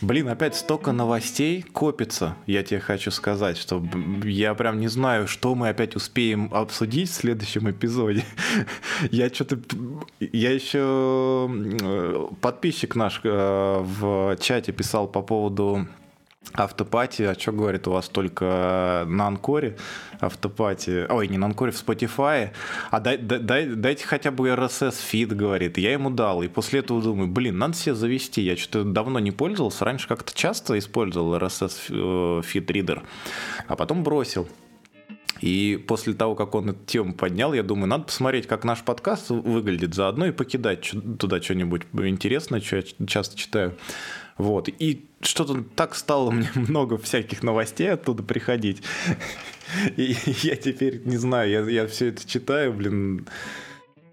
Блин, опять столько новостей копится, я тебе хочу сказать, что я прям не знаю, что мы опять успеем обсудить в следующем эпизоде. Я что-то... Я еще... Подписчик наш э, в чате писал по поводу автопати, а что говорит у вас только на Анкоре автопати, ой, не на Анкоре, в Spotify, а дай, дай, дайте хотя бы RSS фид, говорит, я ему дал, и после этого думаю, блин, надо себе завести, я что-то давно не пользовался, раньше как-то часто использовал RSS фид ридер, а потом бросил. И после того, как он эту тему поднял, я думаю, надо посмотреть, как наш подкаст выглядит заодно и покидать туда что-нибудь интересное, что я часто читаю. Вот. И что-то так стало мне много всяких новостей оттуда приходить. И я теперь не знаю, я, я все это читаю, блин.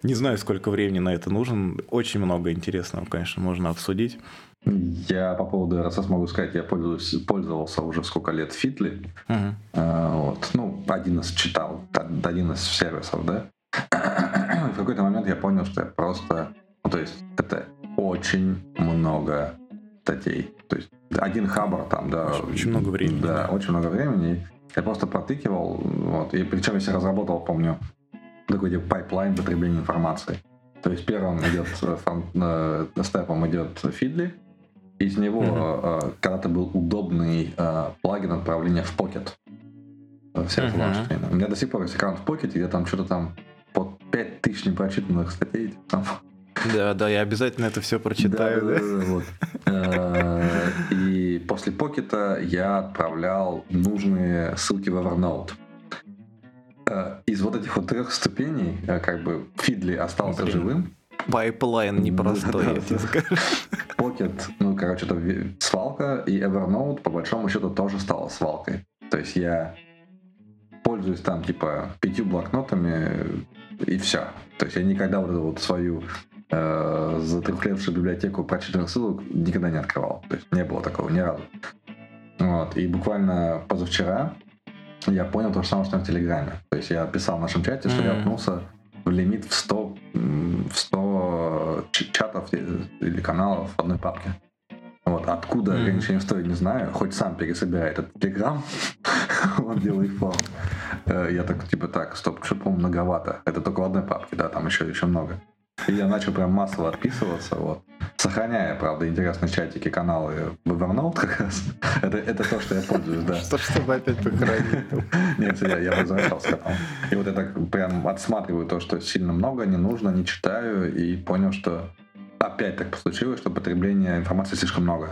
Не знаю, сколько времени на это нужен. Очень много интересного, конечно, можно обсудить. Я по поводу RSS могу сказать, я пользовался, пользовался уже сколько лет Feedly. Uh-huh. А, вот. Ну, один из читал, один из сервисов, да. В какой-то момент я понял, что я просто... Ну, то есть это очень много статей. То есть один хабр там, да. Очень много времени. Да, да. очень много времени. Я просто протыкивал, вот, и причем я себе разработал, помню, такой типа pipeline потребления информации. То есть первым идет, э, э, степом идет Feedly, из него mm-hmm. когда-то был удобный плагин отправления в Pocket. Все mm-hmm. У меня до сих пор есть аккаунт в Pocket, где там что-то там под 5000 непрочитанных статей. Там да, да, я обязательно это все прочитаю. Да, да, да, вот. Э, и после покета я отправлял нужные ссылки в Evernote. Э, из вот этих вот трех ступеней, э, как бы Фидли остался Блин. живым. Пайплайн непростой, я тебе скажу. Pocket, ну, короче, это свалка, и Evernote, по большому счету, тоже стала свалкой. То есть я пользуюсь там, типа, пятью блокнотами, и все. То есть я никогда вот эту вот свою э, затрехлевшую библиотеку прочитанных ссылок никогда не открывал. То есть не было такого ни разу. Вот. И буквально позавчера я понял то же самое, что в Телеграме. То есть я писал в нашем чате, что mm-hmm. я окунулся в лимит в 100, в 100 чатов или каналов в одной папке. Вот, откуда mm-hmm. ограничение стоит, не знаю. Хоть сам пересобирай этот телеграм, он делает. Э, я так, типа, так, стоп, что, по-моему, многовато. Это только в одной папке, да, там еще, еще много. И я начал прям массово отписываться, вот. Сохраняя, правда, интересные чатики, каналы в Evernote как раз. Это, это то, что я пользуюсь, да. Что, чтобы опять похоронить? Нет, я, я возвращался к этому. И вот я так прям отсматриваю то, что сильно много, не нужно, не читаю, и понял, что опять так случилось, что потребления информации слишком много.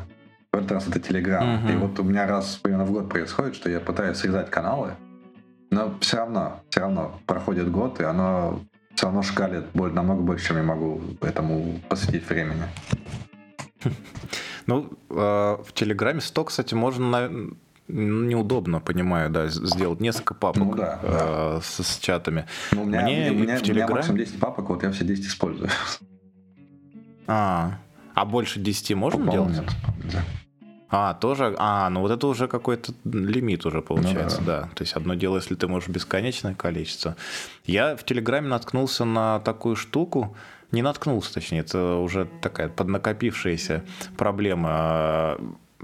В этот раз это Telegram. Угу. И вот у меня раз примерно в год происходит, что я пытаюсь срезать каналы, но все равно, все равно проходит год, и оно все равно шкалит намного больше, чем я могу этому посвятить времени. Ну, а, в Телеграме 100, кстати, можно неудобно, понимаю, да, сделать несколько папок ну, да, э, да. С, с чатами. Ну, у меня, Мне у меня, в Телеграме... у меня максимум 10 папок, вот я все 10 использую. А, а больше 10 можно Попал делать? Нет. Да. А, тоже, а, ну вот это уже какой-то лимит уже получается, ну, да. да. То есть одно дело, если ты можешь бесконечное количество. Я в Телеграме наткнулся на такую штуку, не наткнулся, точнее, это уже такая поднакопившаяся проблема.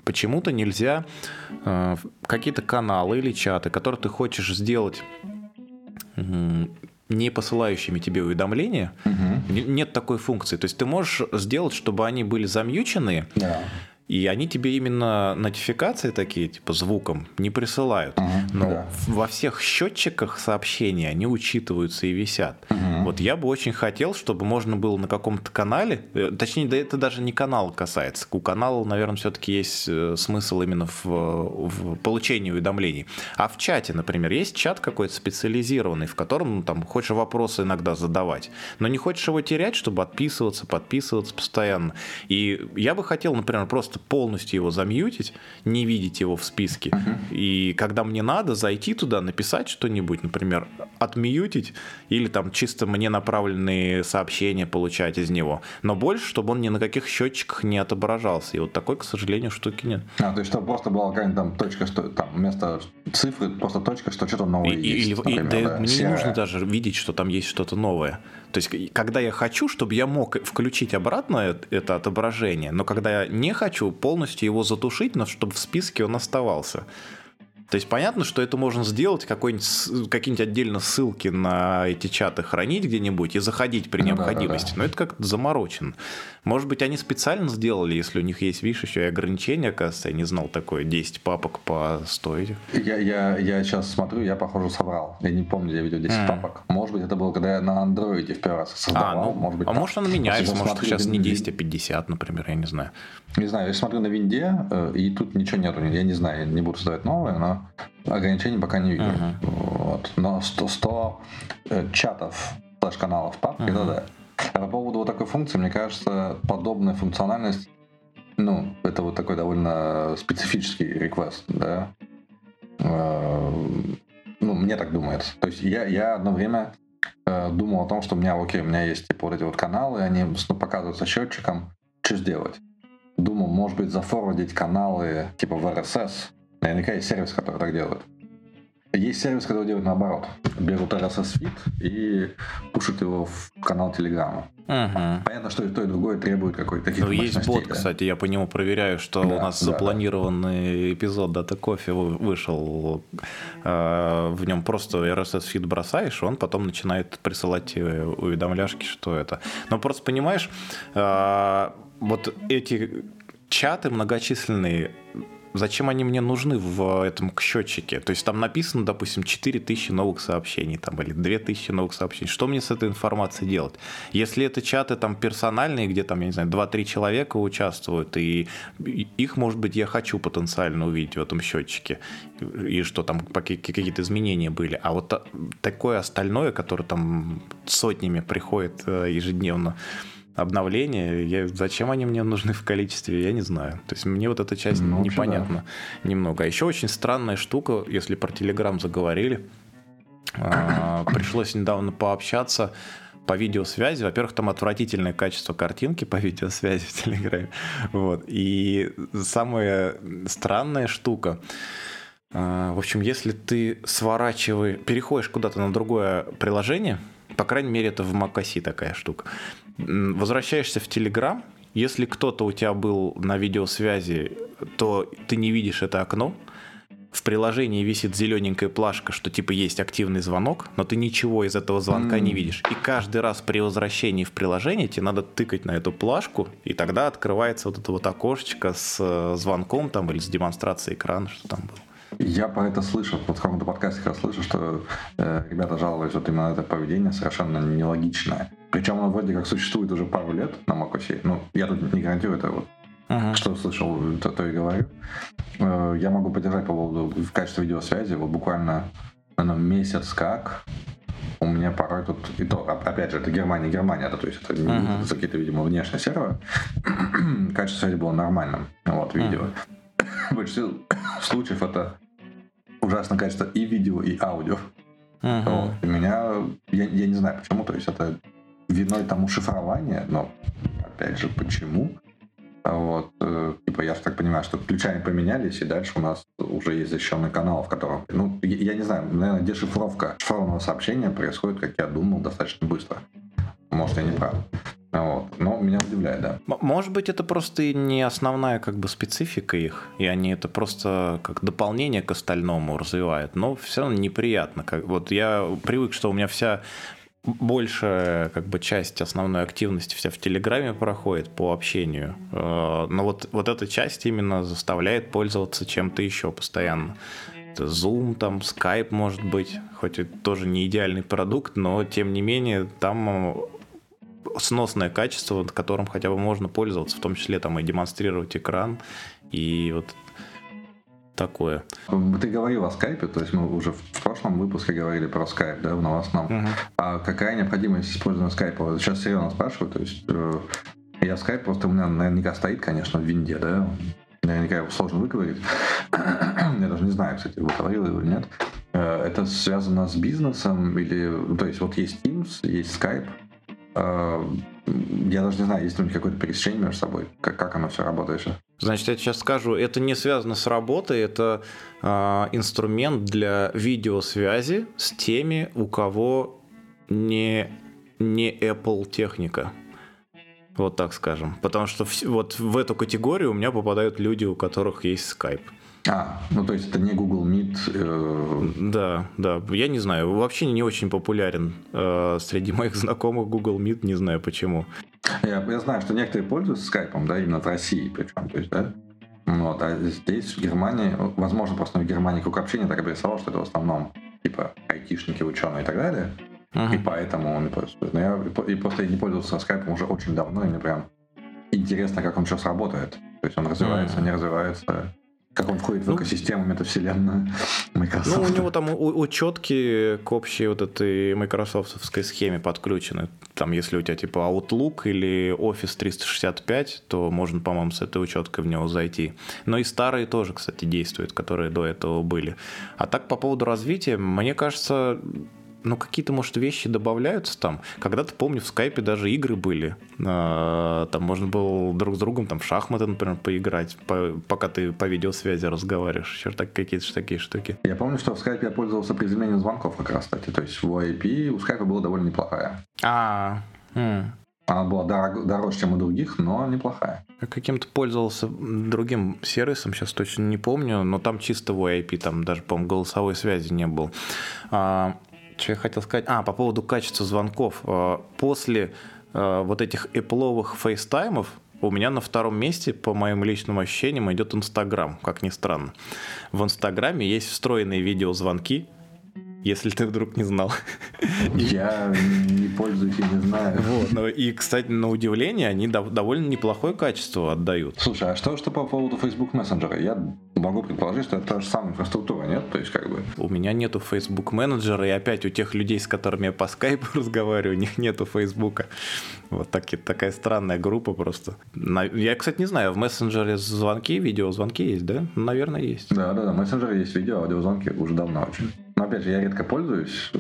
Почему-то нельзя э, какие-то каналы или чаты, которые ты хочешь сделать не посылающими тебе уведомления, угу. нет такой функции. То есть ты можешь сделать, чтобы они были замьючены, да. И они тебе именно нотификации такие, типа звуком, не присылают. Угу, Но да. во всех счетчиках сообщений они учитываются и висят. Угу. Вот я бы очень хотел, чтобы можно было на каком-то канале, э, точнее, да это даже не канал касается. У канала, наверное, все-таки есть э, смысл именно в, в получении уведомлений. А в чате, например, есть чат какой-то специализированный, в котором ну, там хочешь вопросы иногда задавать, но не хочешь его терять, чтобы отписываться, подписываться постоянно. И я бы хотел, например, просто полностью его замьютить, не видеть его в списке. Uh-huh. И когда мне надо, зайти туда, написать что-нибудь, например, отмьютить или там чисто мне направленные сообщения получать из него. Но больше, чтобы он ни на каких счетчиках не отображался. И вот такой, к сожалению, штуки нет. А, то есть, чтобы просто была какая-нибудь там точка, что там вместо цифры просто точка, что что-то новое и, есть. Или, например, и, да, да, мне не нужно даже видеть, что там есть что-то новое. То есть, когда я хочу, чтобы я мог включить обратно это отображение, но когда я не хочу, полностью его затушить, но чтобы в списке он оставался. То есть понятно, что это можно сделать, какие-нибудь отдельно ссылки на эти чаты хранить где-нибудь и заходить при необходимости. Да, да, да. Но это как-то заморочено. Может быть, они специально сделали, если у них есть, видишь, еще и ограничения, оказывается, я не знал такое, 10 папок по 100 Я, я, я сейчас смотрю, я, похоже, соврал. Я не помню, я видел 10 mm. папок. Может быть, это было, когда я на андроиде в первый раз создавал. А, ну, может быть, а может, оно меняется, может, сейчас не 10, а 50, например, я не знаю. Не знаю, я смотрю на винде, э, и тут ничего нету, я не знаю, я не буду создавать новое, но ограничений пока не вижу. Uh-huh. Вот. Но 100, 100 э, чатов, флеш-каналов папки, uh-huh. это да. А по поводу вот такой функции, мне кажется, подобная функциональность, ну, это вот такой довольно специфический реквест, да. Э, ну, мне так думается. То есть я, я одно время э, думал о том, что у меня, окей, у меня есть типа вот эти вот каналы, они ну, показываются счетчиком, что сделать? Думал, может быть, зафорвардить каналы типа в RSS, Наверняка есть сервис, который так делает. Есть сервис, который делает наоборот. Берут RSS feed и пушат его в канал Телеграма. Угу. Понятно, что и то, и другое требует какой-то Ну, есть бот, да? кстати, я по нему проверяю, что да, у нас да, запланированный да. эпизод Дата Кофе вышел. Э, в нем просто RSS feed бросаешь, он потом начинает присылать уведомляшки, что это. Но просто понимаешь, э, вот эти чаты многочисленные зачем они мне нужны в этом счетчике? То есть там написано, допустим, 4000 новых сообщений там, или 2000 новых сообщений. Что мне с этой информацией делать? Если это чаты там персональные, где там, я не знаю, 2-3 человека участвуют, и их, может быть, я хочу потенциально увидеть в этом счетчике, и что там какие-то изменения были. А вот такое остальное, которое там сотнями приходит э, ежедневно, обновления. Я, зачем они мне нужны в количестве, я не знаю. То есть мне вот эта часть ну, непонятна да. немного. А еще очень странная штука, если про Телеграм заговорили. А, пришлось недавно пообщаться по видеосвязи. Во-первых, там отвратительное качество картинки по видеосвязи в Телеграме. Вот. И самая странная штука. А, в общем, если ты сворачиваешь, переходишь куда-то на другое приложение, по крайней мере, это в macOS такая штука, возвращаешься в Telegram, если кто-то у тебя был на видеосвязи, то ты не видишь это окно. В приложении висит зелененькая плашка, что типа есть активный звонок, но ты ничего из этого звонка mm. не видишь. И каждый раз при возвращении в приложение тебе надо тыкать на эту плашку, и тогда открывается вот это вот окошечко с э, звонком там или с демонстрацией экрана, что там было. Я про это слышал, вот в каком-то подкасте я слышу, что э, ребята жаловались вот именно на это поведение совершенно нелогичное. Причем оно вроде как существует уже пару лет на macOS. Ну, я тут не гарантирую это вот. Uh-huh. Что слышал, то, то и говорю. Э, я могу поддержать по поводу в качестве видеосвязи. Вот буквально наверное, месяц как у меня порой тут, и то, опять же, это Германия, Германия, да, то есть это uh-huh. какие-то, видимо, внешние серверы. Качество связи было нормальным, вот, видео. Uh-huh. В большинстве случаев это ужасное качество и видео, и аудио. Uh-huh. Вот. И меня, я, я не знаю почему, то есть это виной тому шифрование, но опять же, почему? А вот, э, типа, я так понимаю, что ключами поменялись, и дальше у нас уже есть защищенный канал, в котором, ну, я, я не знаю, наверное, дешифровка шифрованного сообщения происходит, как я думал, достаточно быстро. Может, я не прав. Вот. Но меня удивляет, да. Может быть, это просто не основная как бы специфика их, и они это просто как дополнение к остальному развивают, но все равно неприятно. Как, вот я привык, что у меня вся большая как бы часть основной активности вся в Телеграме проходит по общению. Э, но вот, вот эта часть именно заставляет пользоваться чем-то еще постоянно. Это Zoom, там, Skype, может быть, хоть это тоже не идеальный продукт, но тем не менее там сносное качество, которым хотя бы можно пользоваться, в том числе там и демонстрировать экран, и вот такое. Ты говорил о скайпе, то есть мы уже в прошлом выпуске говорили про скайп, да, в новостном. Угу. А какая необходимость использования скайпа? Сейчас серьезно спрашиваю, то есть э, я скайп просто у меня наверняка стоит, конечно, в винде, да, наверняка его сложно выговорить. я даже не знаю, кстати, выговорил его или нет. Э, это связано с бизнесом или, то есть вот есть Teams, есть Skype, я даже не знаю, есть ли у них какое-то пересечение между собой, как, как оно все работает. Значит, я сейчас скажу, это не связано с работой, это э, инструмент для видеосвязи с теми, у кого не, не Apple техника. Вот так скажем. Потому что вот в эту категорию у меня попадают люди, у которых есть Skype. А, ну то есть это не Google Meet. Э... Да, да. Я не знаю, вообще не очень популярен э, среди моих знакомых Google Meet, не знаю почему. Я, я знаю, что некоторые пользуются скайпом, да, именно в России причем, то есть, да. Вот, а здесь, в Германии, возможно, просто в Германии круг общения так обрисовал, что это в основном, типа, айтишники, ученые и так далее. Uh-huh. И поэтому он не пользуется. Но я и просто не пользовался скайпом уже очень давно, и мне прям интересно, как он сейчас работает. То есть он развивается, uh-huh. не развивается. Как он входит ну, в экосистему метавселенную Microsoft? Ну, у него там учетки к общей вот этой майкрософтовской схеме подключены. Там, если у тебя типа Outlook или Office 365, то можно, по-моему, с этой учеткой в него зайти. Но и старые тоже, кстати, действуют, которые до этого были. А так, по поводу развития, мне кажется, ну, какие-то, может, вещи добавляются там. Когда-то, помню, в скайпе даже игры были. А, там можно было друг с другом там в шахматы, например, поиграть, по, пока ты по видеосвязи разговариваешь. Еще так, какие-то такие штуки. Я помню, что в скайпе я пользовался при замене звонков как раз, кстати. То есть в IP у скайпа была довольно неплохая. А, -а. Она была дорог, дороже, чем у других, но неплохая. Я каким-то пользовался другим сервисом, сейчас точно не помню, но там чисто VoIP, там даже, по-моему, голосовой связи не было. А, что я хотел сказать? А, по поводу качества звонков. Э, после э, вот этих эпловых FaceTime ов у меня на втором месте, по моим личным ощущениям, идет Инстаграм, как ни странно. В Инстаграме есть встроенные видеозвонки, если ты вдруг не знал. Я не пользуюсь и не знаю. Вот, ну, и, кстати, на удивление, они довольно неплохое качество отдают. Слушай, а что, что по поводу Facebook Messenger? Я могу предположить, что это та же самая инфраструктура, нет? То есть как бы... У меня нету Facebook менеджера, и опять у тех людей, с которыми я по скайпу разговариваю, у них нету Фейсбука. Вот так, такая странная группа просто. Я, кстати, не знаю, в мессенджере звонки, видеозвонки есть, да? Наверное, есть. Да, да, да, в мессенджере есть видео, аудиозвонки уже давно очень. Но опять же, я редко пользуюсь.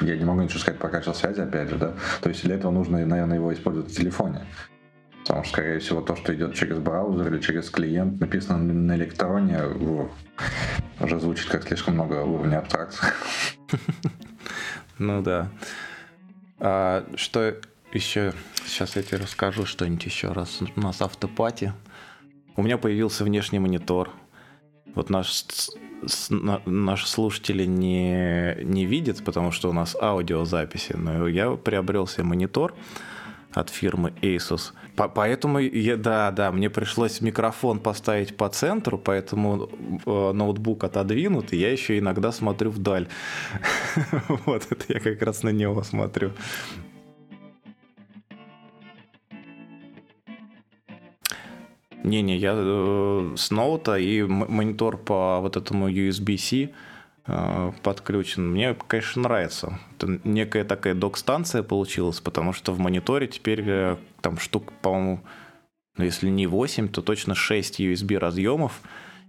Я не могу ничего сказать про качество связи, опять же, да. То есть для этого нужно, наверное, его использовать в телефоне. Потому что, скорее всего, то, что идет через браузер или через клиент, написано на электроне, уже звучит как слишком много уровней абстракции. Ну да. А, что еще? Сейчас я тебе расскажу что-нибудь еще раз. У нас автопати. У меня появился внешний монитор. Вот наш наши слушатели не, не видят, потому что у нас аудиозаписи, но я приобрел себе монитор от фирмы Asus. По поэтому, я, да, да, мне пришлось микрофон поставить по центру, поэтому э, ноутбук отодвинут, и я еще иногда смотрю вдаль. Вот, это я как раз на него смотрю. Не-не, я э, с ноута и монитор по вот этому USB-C э, подключен. Мне, конечно, нравится. Это некая такая док-станция получилась, потому что в мониторе теперь э, там штук, по-моему, ну, если не 8, то точно 6 USB разъемов.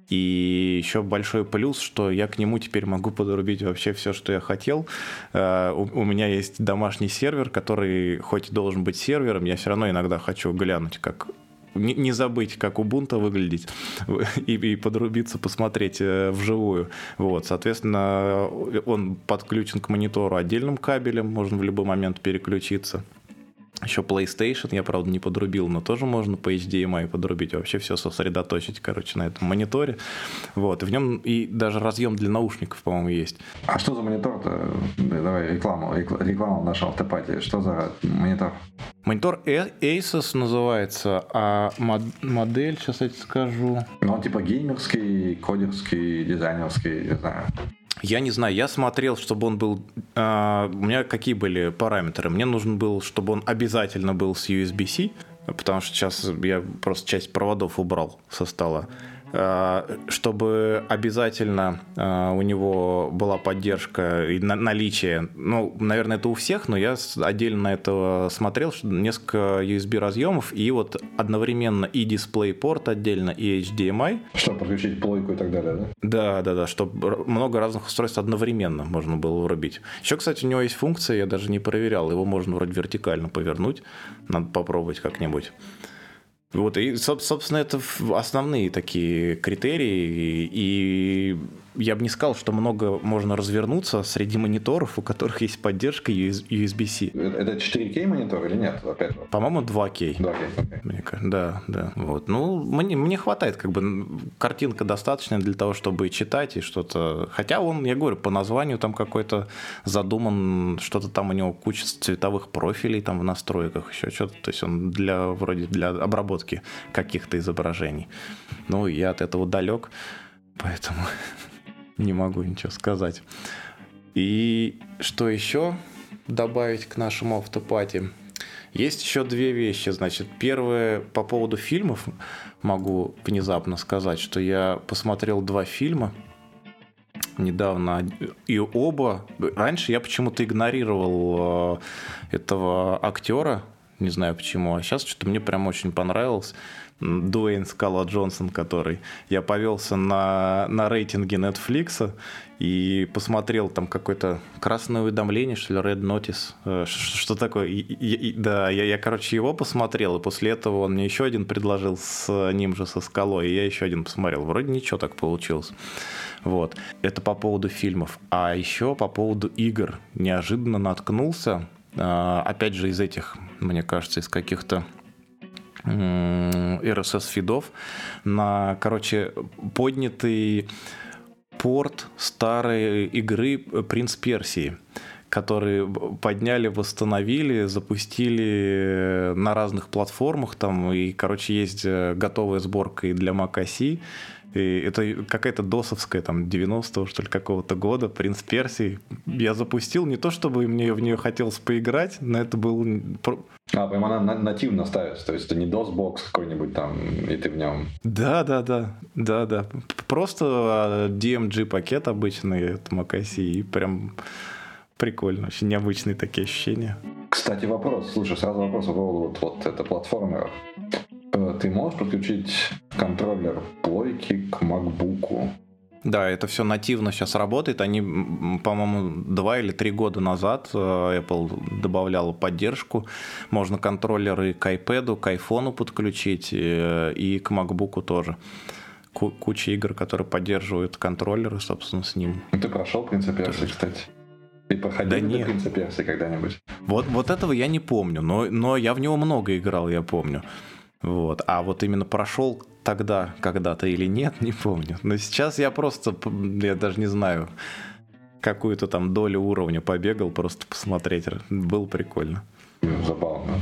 И еще большой плюс, что я к нему теперь могу подрубить вообще все, что я хотел. У, у меня есть домашний сервер, который хоть и должен быть сервером, я все равно иногда хочу глянуть, как не, забыть, как Ubuntu выглядеть и, и подрубиться, посмотреть э, вживую. Вот, соответственно, он подключен к монитору отдельным кабелем, можно в любой момент переключиться. Еще PlayStation я, правда, не подрубил, но тоже можно по HDMI подрубить. Вообще все сосредоточить, короче, на этом мониторе. Вот. И в нем и даже разъем для наушников, по-моему, есть. А что за монитор-то? Давай рекламу, реклама нашего автопатии. Что за монитор? Монитор Asus называется, а модель, сейчас я тебе скажу. Ну, он типа геймерский, кодерский, дизайнерский, не знаю. Я не знаю, я смотрел, чтобы он был... Э, у меня какие были параметры? Мне нужен был, чтобы он обязательно был с USB-C, потому что сейчас я просто часть проводов убрал со стола. Э, чтобы обязательно э, у него была поддержка и наличие, ну, наверное, это у всех, но я отдельно это смотрел, несколько USB разъемов и вот одновременно и DisplayPort отдельно, и HDMI. Чтобы подключить плойку и так далее, да? Да, да, да, чтобы много разных устройств одновременно можно было врубить. Еще, кстати, у него есть функция, я даже не проверял, его можно вроде вертикально повернуть, надо попробовать как-нибудь. Вот, и, собственно, это основные такие критерии. И я бы не сказал, что много можно развернуться среди мониторов, у которых есть поддержка USB-C. Это 4K монитор или нет? Опять? По-моему, 2K. 2K, okay. Мне да, да. Вот. Ну, мне, мне хватает, как бы, картинка достаточная для того, чтобы читать и что-то... Хотя он, я говорю, по названию там какой-то задуман, что-то там у него куча цветовых профилей там в настройках, еще что-то. То есть он для, вроде для обработки каких-то изображений. Ну, я от этого далек, поэтому не могу ничего сказать. И что еще добавить к нашему автопати? Есть еще две вещи. Значит, первое по поводу фильмов могу внезапно сказать, что я посмотрел два фильма недавно, и оба... Раньше я почему-то игнорировал э, этого актера, не знаю почему, а сейчас что-то мне прям очень понравилось. Дуэйн Скала Джонсон, который я повелся на, на рейтинге Netflix и посмотрел там какое-то красное уведомление, что ли, Red Notice, э, что такое. И, и, да, я, я, короче, его посмотрел, и после этого он мне еще один предложил с ним же, со Скалой, и я еще один посмотрел. Вроде ничего так получилось. Вот. Это по поводу фильмов. А еще по поводу игр. Неожиданно наткнулся, а, опять же, из этих, мне кажется, из каких-то RSS-фидов на, короче, поднятый порт старой игры «Принц Персии» которые подняли, восстановили, запустили на разных платформах там, и, короче, есть э, готовая сборка и для OS, и это какая-то досовская, там, 90-го, что ли, какого-то года, «Принц Персии». Я запустил, не то чтобы мне в нее хотелось поиграть, но это был... А, прям она нативно ставится, то есть это не DOS-бокс какой-нибудь там, и ты в нем... Да, да, да, да, да. Просто а, DMG-пакет обычный, это macOS, и прям прикольно, очень необычные такие ощущения. Кстати, вопрос, слушай, сразу вопрос по поводу вот, вот это платформеров. Э, ты можешь подключить контроллер плойки к MacBook? Да, это все нативно сейчас работает. Они, по-моему, два или три года назад э, Apple добавляла поддержку. Можно контроллеры к iPad, к iPhone подключить э, и к MacBook тоже. Куча игр, которые поддерживают контроллеры, собственно, с ним. Ты прошел «Принца Персии», кстати? Ты проходил да нет. «Принца Персии» когда-нибудь? Вот, вот этого я не помню, но, но я в него много играл, я помню. Вот. А вот именно прошел тогда когда-то или нет, не помню. Но сейчас я просто, я даже не знаю, какую-то там долю уровня побегал, просто посмотреть. Было прикольно. Забавно.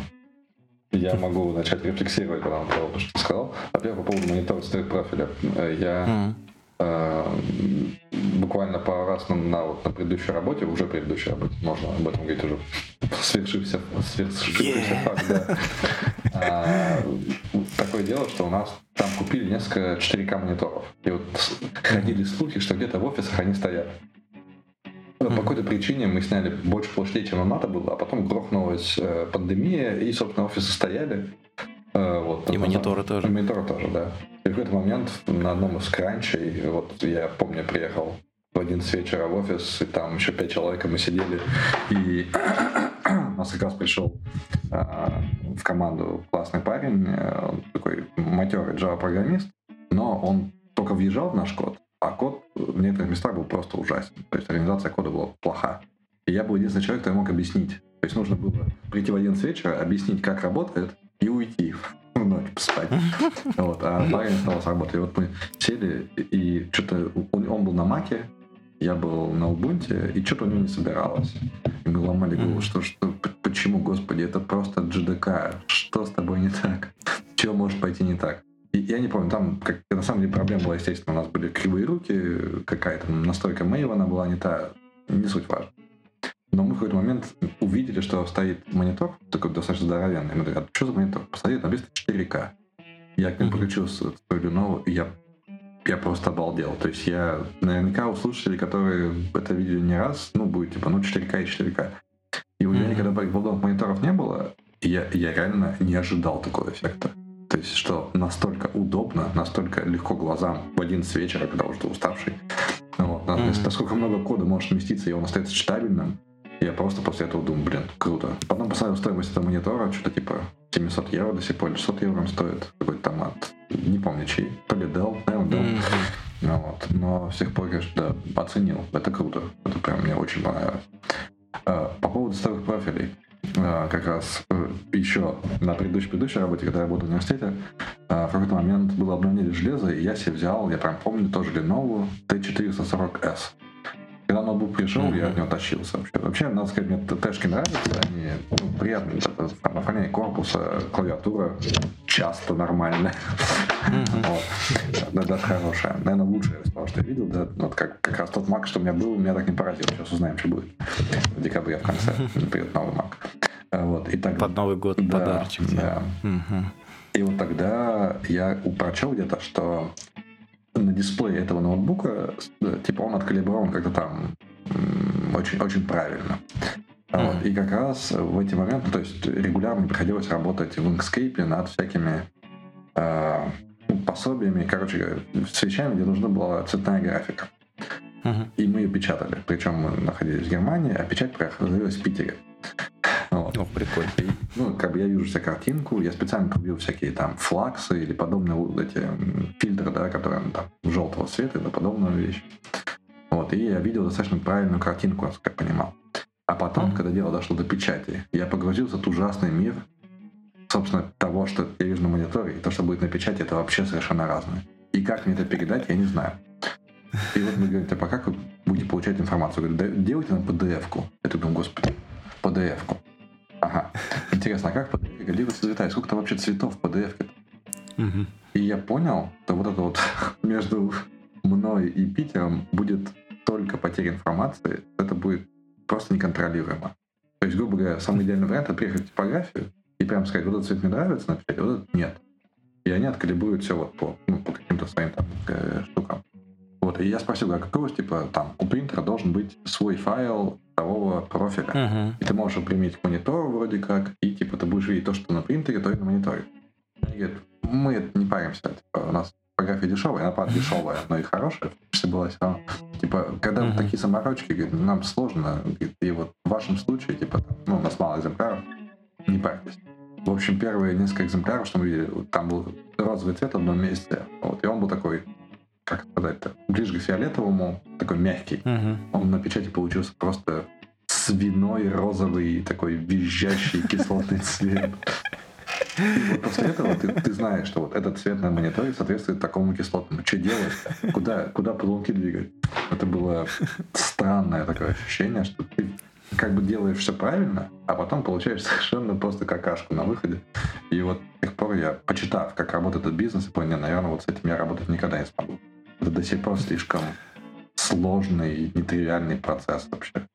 Я могу начать рефлексировать по тому, что ты сказал. Во-первых, по поводу монитора стоит профиля. Я mm. Э, буквально пару раз на, на, вот, на предыдущей работе, уже предыдущей работе, можно об этом говорить уже, свершився, свершився yeah. факт, да. А, такое дело, что у нас там купили несколько 4К мониторов. И вот ходили слухи, что где-то в офисах они стоят. По какой-то причине мы сняли больше площадей, чем нам надо было, а потом грохнулась э, пандемия, и, собственно, офисы стояли. Э, вот, и мониторы тоже. И мониторы тоже, да. И в какой-то момент на одном из кранчей, вот я помню, приехал в один с вечера в офис, и там еще пять человек, и мы сидели, и у нас как раз пришел а, в команду классный парень, э, он такой матерый Java-программист, но он только въезжал в наш код, а код в некоторых местах был просто ужасен. То есть организация кода была плоха. И я был единственный человек, который мог объяснить. То есть нужно было прийти в один с вечера, объяснить, как работает, и уйти в ночь поспать. Вот, а парень остался работать. И вот мы сели, и что-то он был на маке, я был на Ubuntu, и что-то у него не собиралось. И мы ломали голову, что, что, почему, господи, это просто GDK, что с тобой не так? Чего может пойти не так? И я не помню, там как, на самом деле проблема была, естественно, у нас были кривые руки, какая-то настройка Maven была не та, не суть важно. Но мы в какой-то момент увидели, что стоит монитор, такой достаточно здоровенный. Мы говорим, а что за монитор? Посмотри, написано 4К. Я к нему подключил свою Lenovo, и я я просто обалдел. То есть я наверняка у слушателей, которые это видели не раз, ну, будет типа, ну, 4К и 4К. И у меня mm-hmm. никогда подобных мониторов не было, и я, я реально не ожидал такого эффекта. То есть, что настолько удобно, настолько легко глазам в один с вечера, когда уже уставший. Вот, mm-hmm. Насколько много кода может вместиться, и он остается читабельным, я просто после этого думаю, блин, круто. Потом посмотрел стоимость этого монитора, что-то типа 700 евро до сих пор, 600 евро он стоит. Какой-то там от, не помню чей, то ли Dell, наверное, Dell. Mm-hmm. Ну, вот. Но с тех пор, конечно, да, оценил. Это круто. Это прям мне очень понравилось. А, по поводу старых профилей. А, как раз э, еще на предыдущей предыдущей работе, когда я работал в университете, а, в какой-то момент было обновление железа, и я себе взял, я прям помню, тоже Lenovo T440S. Когда ноутбук пришел, mm-hmm. я от него тащился вообще. Вообще, надо сказать, мне тэшки нравятся, они ну, приятные. Там, оформление корпуса, клавиатура часто нормальная. Mm-hmm. вот. Да, даже хорошая. Наверное, лучшая из того, что я видел. Да, вот как, как раз тот Mac, что у меня был, меня так не поразил. Сейчас узнаем, что будет. В декабре в конце придет новый Mac. Вот, и так, Под Новый год да, подарочек. Да. Mm-hmm. И вот тогда я прочел где-то, что на дисплее этого ноутбука, типа он откалиброван как-то там очень, очень правильно. Mm-hmm. Вот. И как раз в эти моменты, то есть регулярно приходилось работать в Inkscape над всякими э, пособиями, короче, с вещами, где нужна была цветная графика. Uh-huh. И мы ее печатали. Причем мы находились в Германии, а печать проходилась в Питере. Вот. О, прикольно. И, ну, как бы я вижу себе картинку, я специально купил всякие там флаксы или подобные вот эти фильтры, да, которые ну, там желтого цвета или подобную вещь. Вот, и я видел достаточно правильную картинку, как понимал. А потом, mm-hmm. когда дело дошло до печати, я погрузился в ужасный мир, собственно, того, что я вижу на мониторе, и то, что будет на печати, это вообще совершенно разное. И как мне это передать, я не знаю. И вот мы говорим, типа, как вы будете получать информацию? Говорю, делайте нам PDF-ку. Я думаю, господи, PDF-ку. Ага. Интересно, а как PDF делаются цвета? И сколько там вообще цветов в PDF? Угу. И я понял, что вот это вот между мной и Питером будет только потеря информации. Это будет просто неконтролируемо. То есть, грубо говоря, самый идеальный вариант это приехать в типографию и прям сказать, вот этот цвет мне нравится написать, а вот этот нет. И они откалибруют все вот по, ну, по каким-то своим там э, штукам. Вот, и я спросил, а какого типа там у принтера должен быть свой файл того профиля. Uh-huh. И ты можешь применить к монитору вроде как, и типа ты будешь видеть то, что на принтере, то и на мониторе. Они говорят, мы не паримся, типа, у нас фотография дешевая, она правда дешевая, но и хорошая, все было все равно. Типа, когда uh-huh. такие саморочки, говорит, нам сложно, и вот в вашем случае, типа, ну, у нас мало экземпляров, не парьтесь. В общем, первые несколько экземпляров, что мы видели, там был розовый цвет в одном месте, вот, и он был такой как сказать-то, ближе к фиолетовому, такой мягкий. Угу. Он на печати получился просто свиной, розовый, такой визжащий кислотный цвет. И вот после этого ты, ты знаешь, что вот этот цвет на мониторе соответствует такому кислотному. Что делать? Куда, куда позвонки двигать? Это было странное такое ощущение, что ты как бы делаешь все правильно, а потом получаешь совершенно просто какашку на выходе. И вот с тех пор я, почитав, как работает этот бизнес, понял, наверное, вот с этим я работать никогда не смогу. Это до сих пор слишком сложный, нетривиальный процесс вообще.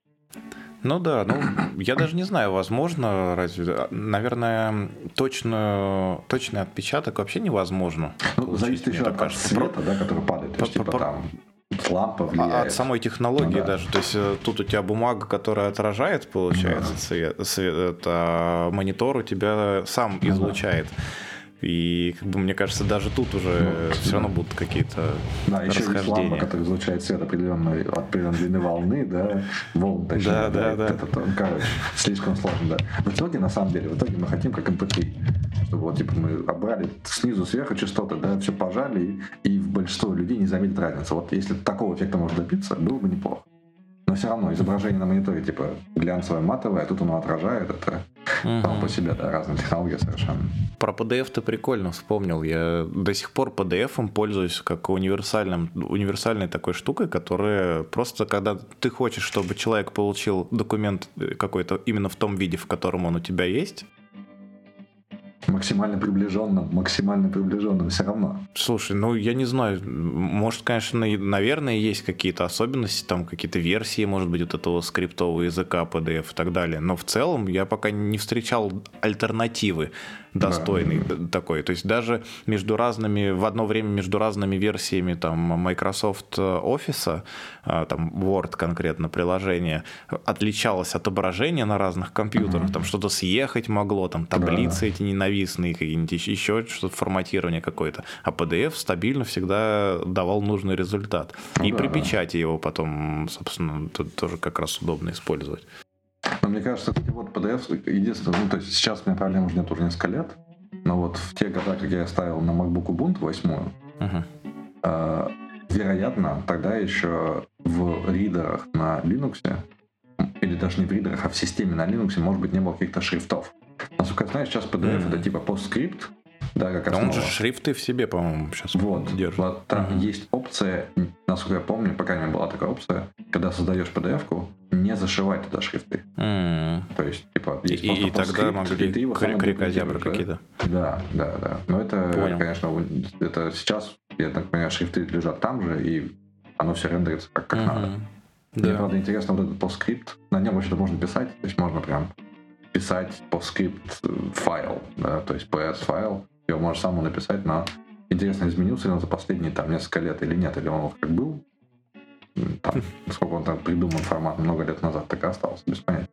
Ну да, ну я даже не знаю, возможно, разве, наверное, точно, точный отпечаток вообще невозможно. Ну, зависит еще от кажется. цвета, да, который падает. То есть, типа, там лампа влияет. От самой технологии ну, да. даже. То есть э, тут у тебя бумага, которая отражает, получается, да. цвет, цвет, а монитор у тебя сам ну, излучает. Да. И, как бы, мне кажется, даже тут уже ну, все да. равно будут какие-то Да, еще есть лампа, которая излучает свет определенной, определенной длины волны, да, волн, точнее. Да, да, да. Это, короче, слишком сложно, да. В итоге, на самом деле, в итоге мы хотим как MP3. Чтобы вот, типа, мы обрали снизу сверху частоты, да, все пожали, и, и большинство людей не заметит разницы. Вот если такого эффекта можно добиться, было бы неплохо. Но все равно изображение на мониторе, типа, глянцевое, матовое, а тут оно отражает, это угу. само по себе, да, разные технологии совершенно. Про PDF ты прикольно вспомнил. Я до сих пор PDF пользуюсь как универсальным, универсальной такой штукой, которая просто, когда ты хочешь, чтобы человек получил документ какой-то именно в том виде, в котором он у тебя есть, максимально приближенным, максимально приближенным все равно. Слушай, ну я не знаю, может, конечно, наверное, есть какие-то особенности, там какие-то версии, может быть, вот этого скриптового языка, PDF и так далее, но в целом я пока не встречал альтернативы достойный да. такой. То есть даже между разными, в одно время между разными версиями там Microsoft Office, а, там Word конкретно приложение, отличалось отображение на разных компьютерах, uh-huh. там что-то съехать могло, там таблицы да. эти ненавистные какие-нибудь, еще что-то форматирование какое-то. А PDF стабильно всегда давал нужный результат. Ну, И да, при да. печати его потом, собственно, тут тоже как раз удобно использовать. Но мне кажется, эти вот PDF, единственное, ну, то есть сейчас у меня проблем уже нет уже несколько лет, но вот в те годы, как я ставил на MacBook Ubuntu 8, uh-huh. э, вероятно, тогда еще в ридерах на Linux, или даже не в ридерах, а в системе на Linux, может быть, не было каких-то шрифтов. Насколько я знаю, сейчас PDF это типа постскрипт, да, как основа. он же шрифты в себе, по-моему, сейчас вот, держит. Вот там угу. есть опция, насколько я помню, пока не была такая опция, когда создаешь PDF-ку, не зашивать туда шрифты. Mm. То есть, типа, есть и, и тогда могли крикозябры какие-то. Да, да, да. Но это, Понял. конечно, это сейчас, я так понимаю, шрифты лежат там же, и оно все рендерится как, как mm-hmm. надо. Да. Мне, правда, интересно вот этот постскрипт. На нем вообще-то можно писать, то есть можно прям писать постскрипт файл, да, то есть PS файл, его можешь самому написать, но интересно, изменился ли он за последние там несколько лет или нет, или он вот как был, там, сколько он там придуман формат много лет назад, так и остался, без понятия.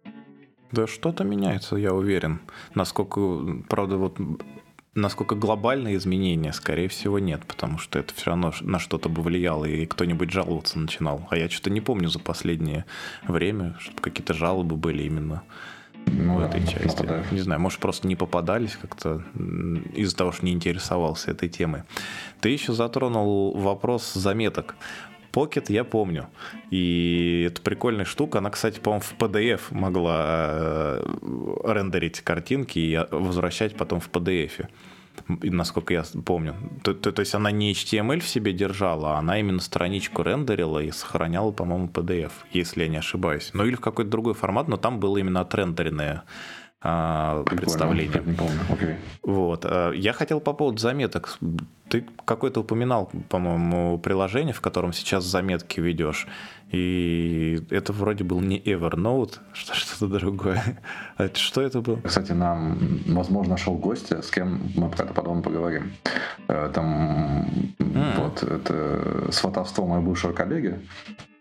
Да что-то меняется, я уверен. Насколько, правда, вот насколько глобальные изменения, скорее всего, нет, потому что это все равно на что-то бы влияло, и кто-нибудь жаловаться начинал. А я что-то не помню за последнее время, чтобы какие-то жалобы были именно ну, в этой части. Попадаешь. Не знаю, может, просто не попадались как-то из-за того, что не интересовался этой темой. Ты еще затронул вопрос заметок. Pocket я помню. И это прикольная штука. Она, кстати, по-моему, в PDF могла э, рендерить картинки и возвращать потом в PDF насколько я помню. То, то, то есть она не HTML в себе держала, а она именно страничку рендерила и сохраняла, по-моему, PDF, если я не ошибаюсь. Ну или в какой-то другой формат, но там было именно отрендеренное а, представление. Не помню. Okay. Вот. А, я хотел по поводу заметок. Ты какой-то упоминал, по-моему, приложение, в котором сейчас заметки ведешь. И это вроде был не Evernote, что что-то другое. А что это было? Кстати, нам, возможно, нашел гостя, с кем мы про это потом поговорим. Э, там mm. вот это сватовство моего бывшего коллеги.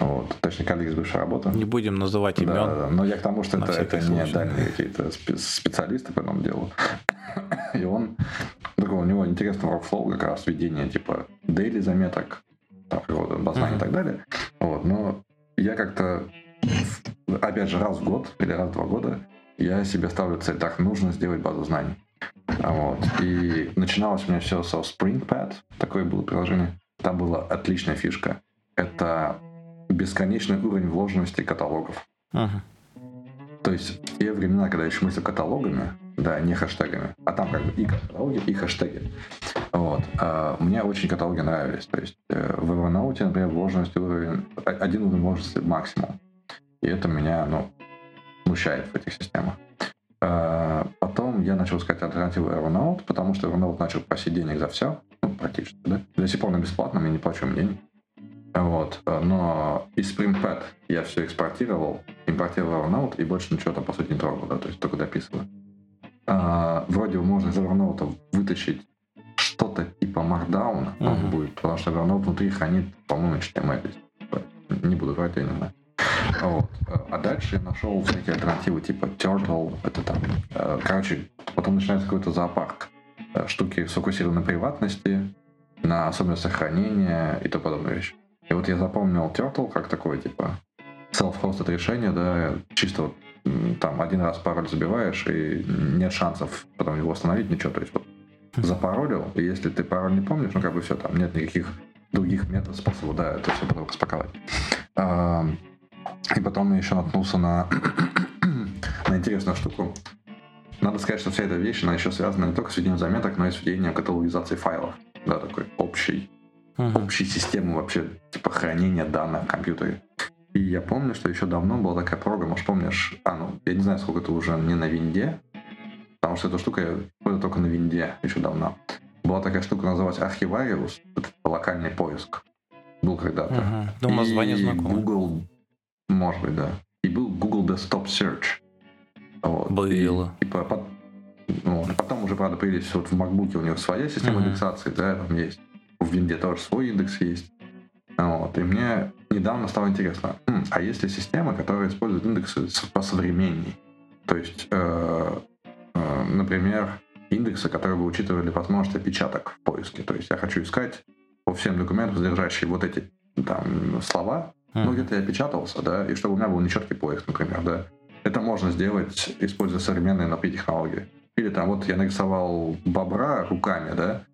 Вот, точнее, коллеги с бывшей работы. Не будем называть имен. Да, да, но я к тому, что это, это не дальние какие-то специалисты по этому делу. И он, такой, у него интересный workflow, как раз ведение типа daily заметок, там, обознания mm-hmm. и так далее. Вот, но я как-то, опять же, раз в год или раз в два года я себе ставлю цель, так, нужно сделать базу знаний. Вот. И начиналось у меня все со SpringPad, такое было приложение. Там была отличная фишка. Это бесконечный уровень вложенности каталогов. Ага. То есть в те времена, когда еще мысль каталогами, да, не хэштегами, а там как бы и каталоги, и хэштеги. Вот. А мне очень каталоги нравились. То есть э, в Evernote, например, вложенность уровень, один уровень вложенности максимум. И это меня, ну, смущает в этих системах. А потом я начал искать альтернативу Evernote, потому что Evernote начал просить денег за все, ну, практически, да. До сих пор на бесплатном, я не плачу им денег. Вот. Но из SpringPad я все экспортировал, импортировал Evernote и больше ничего там, по сути, не трогал, да, то есть только дописываю. А, вроде можно из Evernote вытащить что-то типа Markdown, uh-huh. он будет, потому что Evernote внутри хранит, по-моему, HTML. Не буду врать, я не знаю. Вот. А дальше я нашел всякие альтернативы типа Turtle, это там, э, короче, потом начинается какой-то зоопарк. Э, штуки сфокусированы на приватности, на особенностях хранения и тому подобные вещи. И вот я запомнил Turtle как такое, типа, self-hosted решение, да, чисто вот там один раз пароль забиваешь, и нет шансов потом его восстановить, ничего. То есть вот запаролил, и если ты пароль не помнишь, ну как бы все, там нет никаких других методов, способов, да, это все потом распаковать. И потом я еще наткнулся на, на интересную штуку. Надо сказать, что вся эта вещь, она еще связана не только с ведением заметок, но и с ведением каталогизации файлов. Да, такой общий uh-huh. общей системы вообще типа хранения данных в компьютере. И я помню, что еще давно была такая программа, может помнишь, а ну, я не знаю, сколько это уже не на винде, потому что эта штука я только на винде еще давно. Была такая штука, называлась Archivarius, это локальный поиск. Был когда-то. Uh-huh. Ну, название знакомое. Google, может быть, да. И был Google Desktop Search. Вот. Было. И, типа, под, ну, потом уже, правда, появились вот в MacBook у него своя система uh-huh. индексации, да, там есть в винде тоже свой индекс есть. Вот. И мне недавно стало интересно, а есть ли система, которая использует индексы по современней? То есть, э, например, индексы, которые бы учитывали возможность опечаток в поиске. То есть я хочу искать по всем документам, содержащие вот эти там слова, mm-hmm. ну где-то я опечатался, да, и чтобы у меня был нечеткий поиск, например, да. Это можно сделать, используя современные NLP технологии. Или там вот я нарисовал бобра руками, да,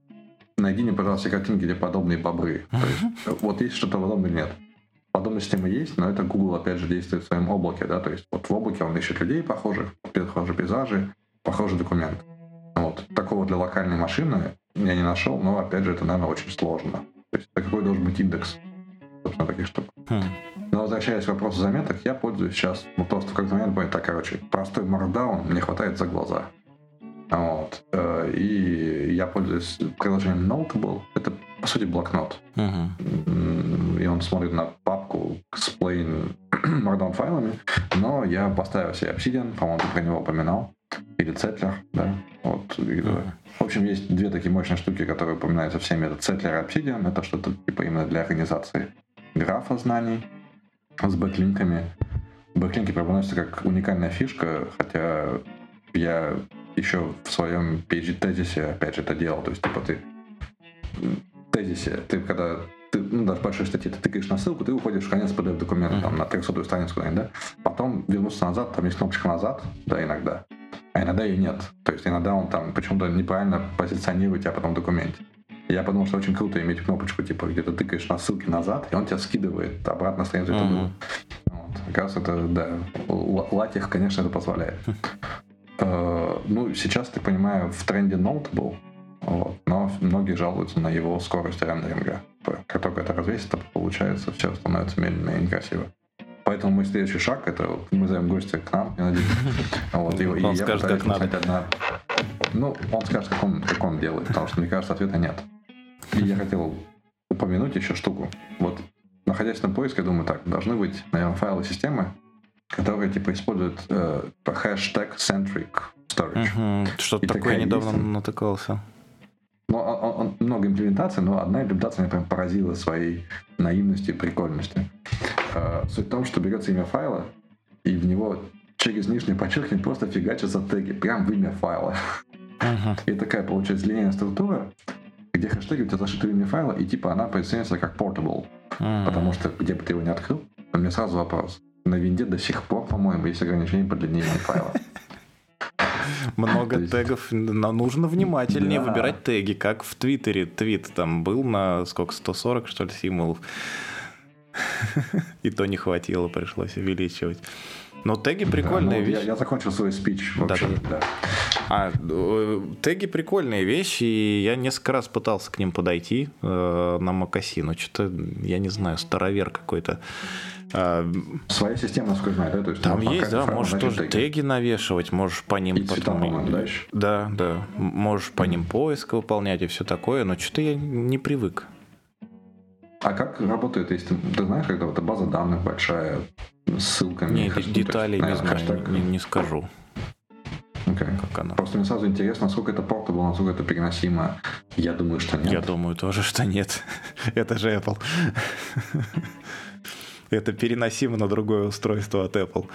найди мне, пожалуйста, картинки, где подобные бобры. То есть, вот есть что-то подобное, нет. Подобная система есть, но это Google, опять же, действует в своем облаке, да, то есть вот в облаке он ищет людей похожих, похожие пейзажи, похожий документ. Вот. Такого для локальной машины я не нашел, но, опять же, это, наверное, очень сложно. То есть, какой должен быть индекс, собственно, таких штук. Хм. Но возвращаясь к вопросу заметок, я пользуюсь сейчас, ну, просто как момент будет так, короче, простой маркдаун мне хватает за глаза. Вот. Э, и я пользуюсь приложением Notable. Это, по сути, блокнот. Uh-huh. И он смотрит на папку с plain Markdown файлами. Но я поставил себе Obsidian, по-моему, ты про него упоминал. Или Цетлер, да. Вот. Uh-huh. В общем, есть две такие мощные штуки, которые упоминаются всеми. Это Цетлер и Obsidian. Это что-то типа именно для организации графа знаний с бэклинками. Бэклинки преподносятся как уникальная фишка, хотя я еще в своем PhD-тезисе, опять же, это делал. То есть, типа, ты тезисе, ты когда ты, ну, даже в большой статье, ты тыкаешь на ссылку, ты уходишь в конец PDF-документа, там, на 300 страницу куда-нибудь, да? Потом вернуться назад, там есть кнопочка назад, да, иногда. А иногда ее нет. То есть иногда он там почему-то неправильно позиционирует тебя потом в документе. Я подумал, что очень круто иметь кнопочку, типа, где ты тыкаешь на ссылки назад, и он тебя скидывает обратно на страницу. Mm-hmm. Вот. Оказывается, это, да, латих, конечно, это позволяет. Э, ну, сейчас, ты понимаю, в тренде Notable, вот, но многие жалуются на его скорость рендеринга. Как только это развесит, то получается, все становится медленно и некрасиво. Поэтому мой следующий шаг это вот, мы зовем гостя к нам, я надеюсь. Вот, и, он и скажет, как надо. Одна... Ну, он скажет, как он, как он делает, потому что, мне кажется, ответа нет. И я хотел упомянуть еще штуку. Вот, находясь на поиске, я думаю, так, должны быть, наверное, файлы системы, которые типа используют э, хэштег centric storage. Угу. Что-то такое недавно есть. натыкался. Ну, он, он, он, много имплементаций, но одна имплементация меня прям поразила своей наивностью и прикольностью. Э, суть в том, что берется имя файла, и в него через нижнее подчеркивание просто фигачатся теги, прям в имя файла. Uh-huh. И такая получается линейная структура, где хэштеги у тебя зашиты в имя файла, и типа она позиционируется как portable. Uh-huh. Потому что где бы ты его не открыл, у меня сразу вопрос на винде до сих пор, по-моему, есть ограничение по длине файла. Много тегов. Нужно внимательнее выбирать теги, как в Твиттере. Твит там был на сколько, 140, что ли, символов. И то не хватило, пришлось увеличивать. Но теги прикольная да, ну, вещь. Я, я закончил свой спич. Да, да. да. А, э, теги прикольные вещи, и я несколько раз пытался к ним подойти э, на Макаси, но что-то, я не знаю, старовер какой-то. А, Своя система, насколько знаю, да? То есть, там есть, да, можешь тоже теги. теги навешивать, можешь по ним и потом... Цвета, да, еще? да, да, можешь по ним поиск выполнять и все такое, но что-то я не привык. А как работает, если ты, знаешь, когда вот база данных большая, ссылками? Нет, деталей не знаю, не, не скажу. Okay. Как она. Просто мне сразу интересно, насколько это portable, насколько это переносимо. Я думаю, что нет. Я думаю тоже, что нет. это же Apple. это переносимо на другое устройство от Apple.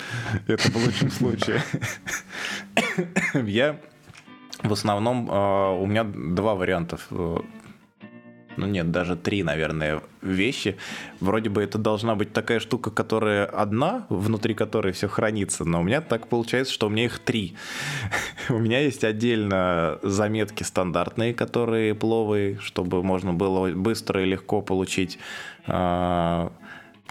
Это в лучшем случае. Я в основном, а, у меня два варианта ну нет, даже три, наверное, вещи. Вроде бы это должна быть такая штука, которая одна, внутри которой все хранится, но у меня так получается, что у меня их три. у меня есть отдельно заметки стандартные, которые пловые, чтобы можно было быстро и легко получить а,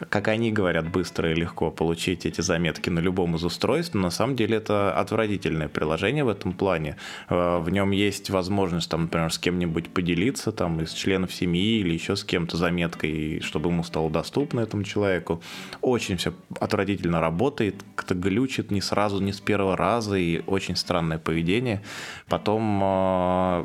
как они говорят, быстро и легко получить эти заметки на любом из устройств, но на самом деле это отвратительное приложение в этом плане. Э, в нем есть возможность, там, например, с кем-нибудь поделиться, там, из членов семьи или еще с кем-то заметкой, чтобы ему стало доступно этому человеку. Очень все отвратительно работает, как-то глючит не сразу, не с первого раза, и очень странное поведение. Потом э,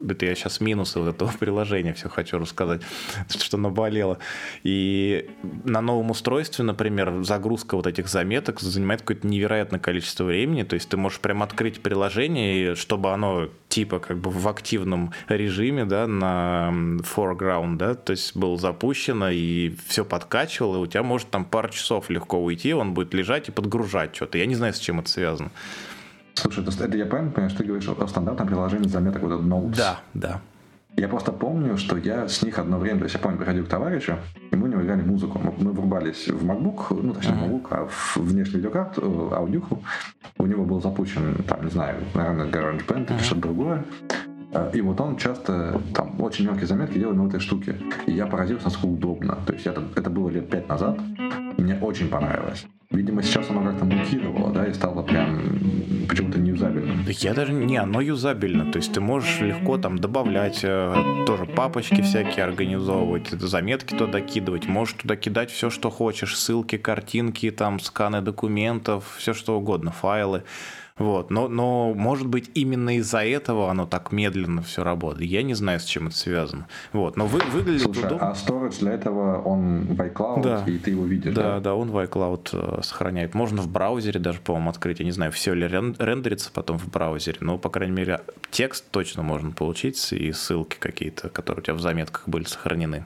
это я сейчас минусы вот этого приложения все хочу рассказать, что наболело. И на новом устройстве, например, загрузка вот этих заметок занимает какое-то невероятное количество времени. То есть ты можешь прям открыть приложение, чтобы оно типа как бы в активном режиме, да, на foreground, да, то есть было запущено и все подкачивало, и у тебя может там пару часов легко уйти, он будет лежать и подгружать что-то. Я не знаю, с чем это связано. Слушай, это, это я правильно понимаю, что ты говоришь о стандартном приложении заметок вот этот Notes? Да, да. Я просто помню, что я с них одно время, то есть я помню, приходил к товарищу, и мы у него играли музыку. Мы, врубались в MacBook, ну, точнее, uh-huh. MacBook, а в внешнюю видеокарту, э, аудиуху. У него был запущен, там, не знаю, наверное, GarageBand uh-huh. или что-то другое. Э, и вот он часто, там, очень мелкие заметки делает на этой штуке. И я поразился, насколько удобно. То есть это, это было лет пять назад. Мне очень понравилось. Видимо, сейчас оно как-то мутировало, да, и стало прям почему-то неюзабельным. Я даже не, оно юзабельно. То есть ты можешь легко там добавлять э, тоже папочки всякие организовывать, заметки туда кидывать. Можешь туда кидать все, что хочешь. Ссылки, картинки, там сканы документов, все что угодно, файлы. Вот. Но, но, может быть, именно из-за этого оно так медленно все работает. Я не знаю, с чем это связано. Вот. Но вы, выглядит Слушай, удобно. а storage для этого он в iCloud, да. и ты его видишь, да? Да, да, он в iCloud э, сохраняет. Можно в браузере даже, по-моему, открыть. Я не знаю, все ли рендерится потом в браузере, но, по крайней мере, текст точно можно получить и ссылки какие-то, которые у тебя в заметках были сохранены.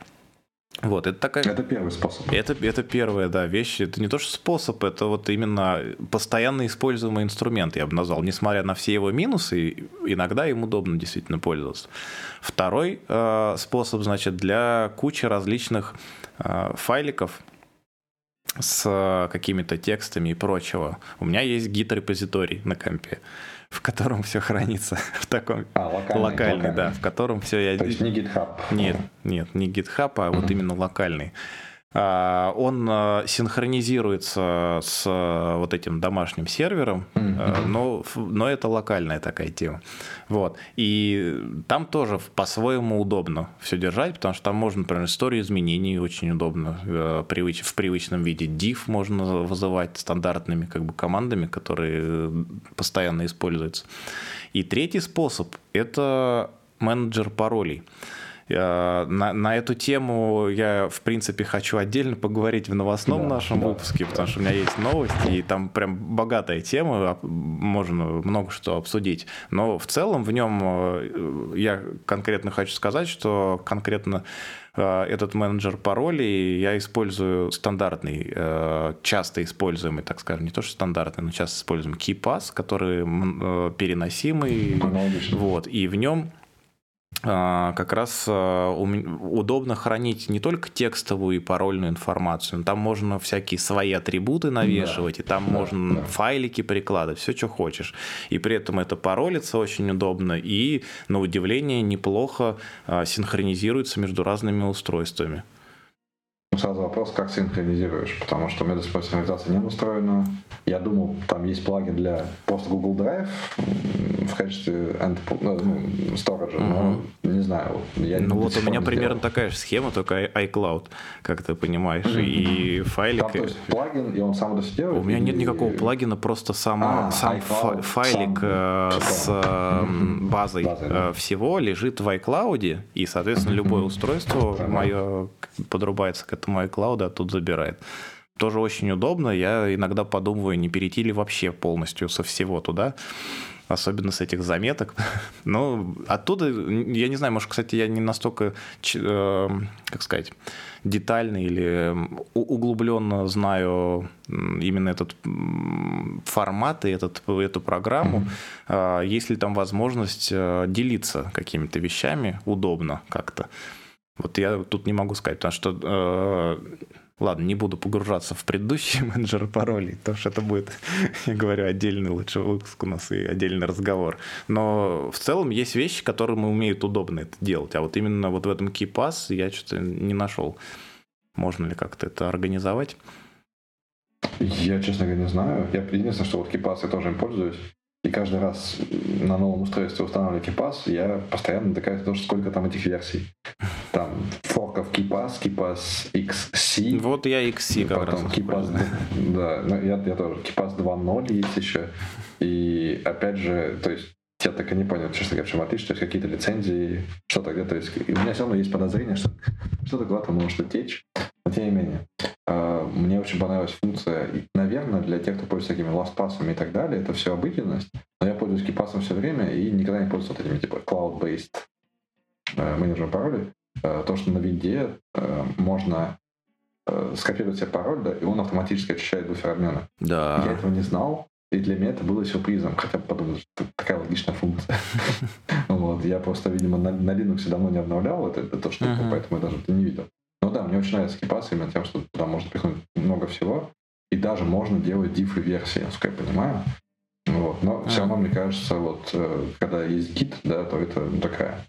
Вот, это такая... Это первый способ. Это, это первая, да, вещь. Это не то, что способ, это вот именно постоянно используемый инструмент, я бы назвал. Несмотря на все его минусы, иногда им удобно действительно пользоваться. Второй э, способ, значит, для кучи различных э, файликов, с какими-то текстами и прочего. У меня есть гид-репозиторий на компе в котором все хранится в таком а, локальный, локальный, локальный, да, в котором все я. То есть не GitHub. Нет, нет, не GitHub, а mm-hmm. вот именно локальный. А, он а, синхронизируется с а, вот этим домашним сервером, mm-hmm. но, но это локальная такая тема. Вот. И там тоже по-своему удобно все держать, потому что там можно, например, историю изменений очень удобно в привычном виде. Div можно вызывать стандартными как бы командами, которые постоянно используются. И третий способ – это менеджер паролей. Э, на, на эту тему я, в принципе, хочу отдельно поговорить в новостном да, нашем да. выпуске, потому что у меня есть новости, и там прям богатая тема, можно много что обсудить. Но в целом в нем э, я конкретно хочу сказать, что конкретно э, этот менеджер паролей я использую стандартный, часто используемый, так скажем, не то что стандартный, но часто используемый KeyPass, который переносимый. Вот, и в нем а, как раз а, удобно хранить не только текстовую и парольную информацию, но там можно всякие свои атрибуты навешивать, да, и там да, можно да. файлики прикладывать, все, что хочешь. И при этом это паролится очень удобно и, на удивление, неплохо а, синхронизируется между разными устройствами. Сразу вопрос, как синхронизируешь, потому что у меня до сих пор синхронизация не устроена. Я думал, там есть плагин для просто Google Drive в качестве ну, storage, угу. но не знаю. Я ну вот у меня примерно сделал. такая же схема, только iCloud, как ты понимаешь, угу. и файлик. Там, то есть плагин, и он сам это все делает? У меня и... нет никакого плагина, просто сама, а, сам iCloud, файлик сам, э, с э, базой Базой, да. Э, всего лежит в iCloud, и, соответственно, любое устройство мое подрубается к этому iCloud, а тут забирает тоже очень удобно. Я иногда подумываю, не перейти ли вообще полностью со всего туда, особенно с этих заметок. Но оттуда, я не знаю, может, кстати, я не настолько, э, как сказать, детально или углубленно знаю именно этот формат и этот, эту программу. Mm-hmm. Есть ли там возможность э, делиться какими-то вещами удобно как-то? Вот я тут не могу сказать, потому что э, Ладно, не буду погружаться в предыдущие менеджеры паролей, потому что это будет, я говорю, отдельный лучше выпуск у нас и отдельный разговор. Но в целом есть вещи, которые мы умеют удобно это делать. А вот именно вот в этом KeyPass я что-то не нашел. Можно ли как-то это организовать? Я, честно говоря, не знаю. Я единственное, что вот KeyPass я тоже им пользуюсь. И каждый раз на новом устройстве устанавливаю KeePass, я постоянно на то, сколько там этих версий. Там форков KeePass, KeePass XC. Вот я XC как потом раз. KeePass, да, ну, я, я тоже. KeePass 2.0 есть еще. И опять же, то есть я так и не понял, честно говоря, в чем отличие, то есть какие-то лицензии, что-то где-то есть. У меня все равно есть подозрение, что что-то куда-то может утечь. Но тем не менее, а, мне очень понравилась функция. И, наверное, для тех, кто пользуется такими LastPass и так далее, это все обыденность. Но я пользуюсь KeePass все время и никогда не пользуюсь вот этими типа cloud-based э, менеджером паролей. Э, то, что на винде можно скопировать себе пароль, да, и он автоматически очищает буфер обмена. Да. Я этого не знал, и для меня это было сюрпризом, хотя бы подумал, что такая логичная функция. вот, я просто, видимо, на, на Linux давно не обновлял это, это штуку, uh-huh. поэтому я даже это не видел. Ну да, мне очень нравится KeePass именно тем, что туда можно пихнуть много всего, и даже можно делать дифы версии, насколько я понимаю. Вот. Но все равно, мне кажется, вот э, когда есть гид, да, то это ну, такая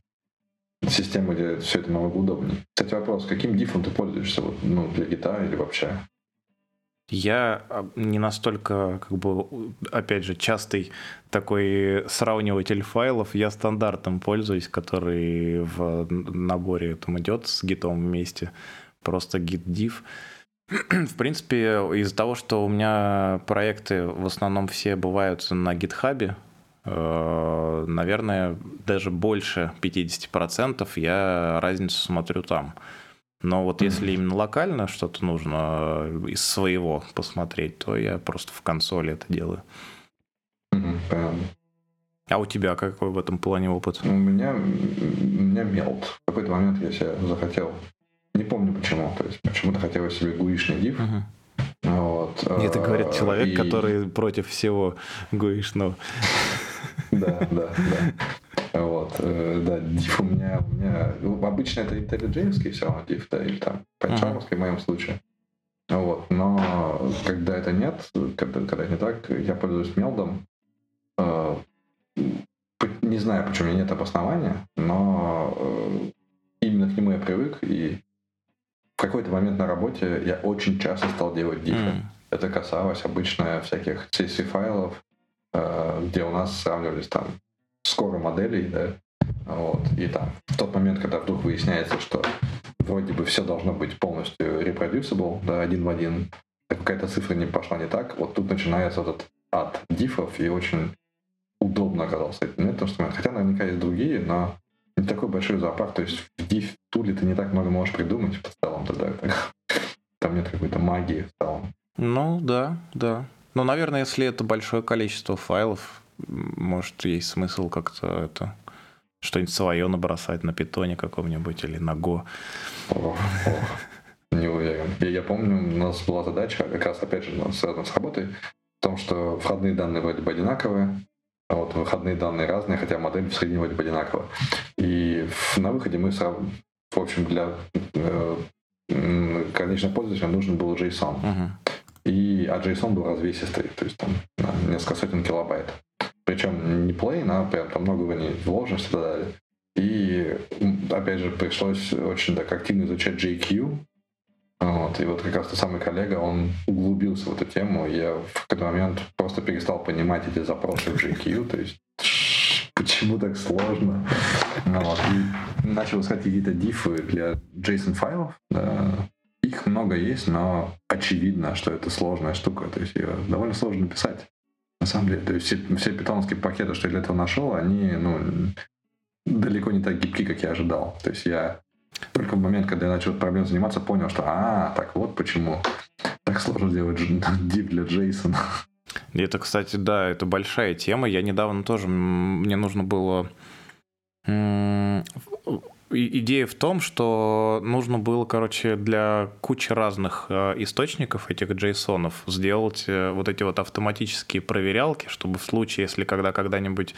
система, где все это намного удобнее. Кстати, вопрос, каким дифом ты пользуешься вот, ну, для гита или вообще? Я а, не настолько, как бы, опять же, частый такой сравниватель файлов. Я стандартом пользуюсь, который в наборе там идет с гитом вместе. Просто git div. В принципе, из-за того, что у меня проекты в основном все бывают на гитхабе, э, наверное, даже больше 50% я разницу смотрю там. Но вот если именно локально что-то нужно из своего посмотреть, то я просто в консоли это делаю. Понятно. А у тебя какой в этом плане опыт? У меня, у меня мелт. В какой-то момент я себе захотел не помню почему. То есть почему-то хотелось себе гуишный div. Угу. Вот. Это говорит э, человек, и... который против всего гуишного. Да, да, да. Вот, э, да, div у меня, у меня ну, обычно это IntelliJ все равно div, да, или там PyCharm в моем случае. Вот, но когда это нет, когда, когда не так, я пользуюсь мелдом. Э, не знаю, почему у меня нет обоснования, но именно к нему я привык, и в какой-то момент на работе я очень часто стал делать дифы. Mm. Это касалось обычно всяких CSV файлов, э, где у нас сравнивались там скоро моделей, да, вот, и там в тот момент, когда вдруг выясняется, что вроде бы все должно быть полностью reproducible, да, один в один, какая-то цифра не пошла не так, вот тут начинается этот ад дифов, и очень удобно оказался этот инструмент. Хотя наверняка есть другие, но не такой большой зоопарк, то есть в div туле ты не так много можешь придумать в целом тогда. Там нет какой-то магии в целом. Ну да, да. Ну, наверное, если это большое количество файлов, может, есть смысл как-то это что-нибудь свое набросать на питоне каком-нибудь или на ох. Не уверен. Я, я помню, у нас была задача, как раз опять же связана с работой, в том, что входные данные вроде бы одинаковые, а вот выходные данные разные, хотя модель в среднем вроде бы одинаковая. И на выходе мы сразу, в общем, для э, конечного пользователя нужен был JSON. Uh-huh. И, а JSON был развесистый, то есть там несколько сотен килобайт. Причем не plain, а прям там много уровней вложенности и так далее. И опять же пришлось очень так активно изучать JQ, вот, и вот как раз тот самый коллега, он углубился в эту тему, я в какой-то момент просто перестал понимать эти запросы в GQ, то есть почему так сложно. Вот, и начал искать какие-то дифы для JSON-файлов. Да. Их много есть, но очевидно, что это сложная штука, то есть ее довольно сложно писать. На самом деле, то есть все, все питоновские пакеты, что я для этого нашел, они ну, далеко не так гибки, как я ожидал. То есть я только в момент, когда я начал проблем заниматься, понял, что а, так вот почему так сложно сделать div для JSON. Это, кстати, да, это большая тема. Я недавно тоже, мне нужно было... Идея в том, что нужно было, короче, для кучи разных э, источников этих JSON сделать э, вот эти вот автоматические проверялки, чтобы в случае, если когда когда-нибудь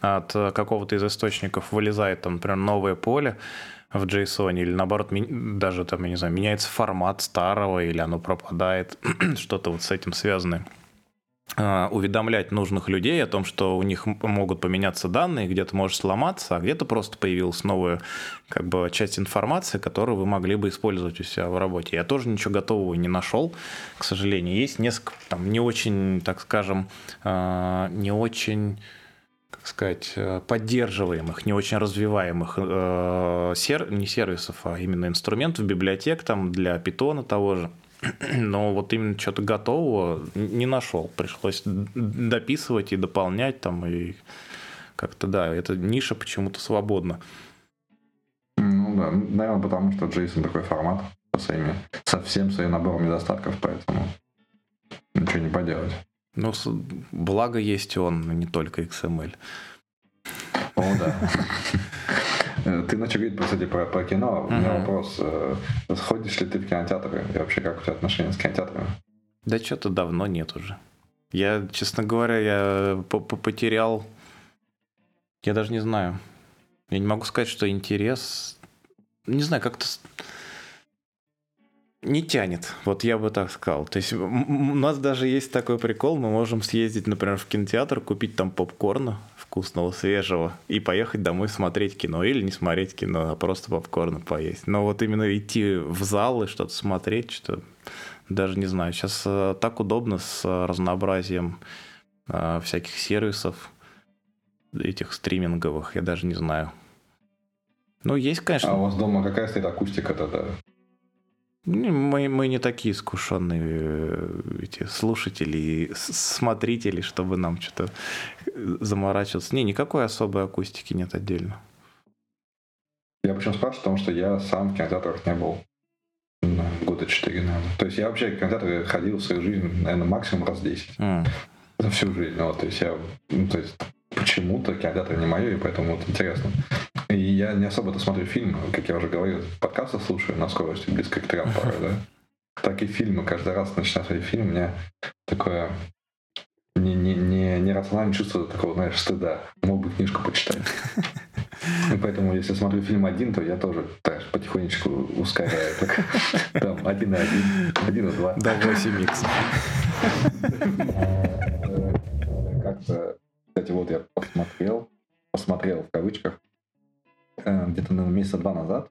от какого-то из источников вылезает, там, например, новое поле, в JSON, или наоборот, даже там, я не знаю, меняется формат старого, или оно пропадает, что-то вот с этим связанное уведомлять нужных людей о том, что у них могут поменяться данные, где-то может сломаться, а где-то просто появилась новая как бы, часть информации, которую вы могли бы использовать у себя в работе. Я тоже ничего готового не нашел, к сожалению. Есть несколько там не очень, так скажем, а, не очень как сказать, э, поддерживаемых, не очень развиваемых э, сер... не сервисов, а именно инструментов, библиотек там для питона того же. Но вот именно что-то готового не нашел. Пришлось дописывать и дополнять там, и как-то, да, эта ниша почему-то свободна. Ну да, наверное, потому что JSON такой формат со своими, со всем своим набором недостатков, поэтому ничего не поделать. Ну, благо есть он, а не только XML. О, да. Ты начал говорить, кстати, про, про кино. У меня вопрос. Э, ходишь ли ты в кинотеатры? И вообще, как у тебя отношения с кинотеатрами? Да что-то давно нет уже. Я, честно говоря, я потерял... Я даже не знаю. Я не могу сказать, что интерес... Не знаю, как-то... Не тянет, вот я бы так сказал. То есть у нас даже есть такой прикол, мы можем съездить, например, в кинотеатр, купить там попкорна вкусного, свежего, и поехать домой смотреть кино. Или не смотреть кино, а просто попкорна поесть. Но вот именно идти в зал и что-то смотреть, что даже не знаю. Сейчас э, так удобно с разнообразием э, всяких сервисов, этих стриминговых, я даже не знаю. Ну, есть, конечно. А у вас дома какая стоит акустика тогда? Мы, мы не такие искушенные э, эти слушатели и смотрители, чтобы нам что-то э, заморачиваться. Не, никакой особой акустики нет отдельно. Я почему спрашиваю, потому что я сам в кинотеатрах не был года четыре, наверное. То есть я вообще в кинотеатры ходил в свою жизнь, наверное, максимум раз 10. Mm. За всю жизнь. Ну, то есть я, ну, то есть почему-то кинотеатр не мое, и поэтому вот интересно. И я не особо-то смотрю фильмы, как я уже говорил, подкасты слушаю на скорости близко к трем да. Так и фильмы. Каждый раз начинаю смотреть фильм, у меня такое не, не, не, не рациональное чувство такого, знаешь, стыда. Мог бы книжку почитать. И поэтому, если смотрю фильм один, то я тоже так, потихонечку ускоряю. Так, там один и один, один и два. До 8 икс. Как-то, кстати, вот я посмотрел, посмотрел в кавычках, э, где-то, наверное, месяца два назад,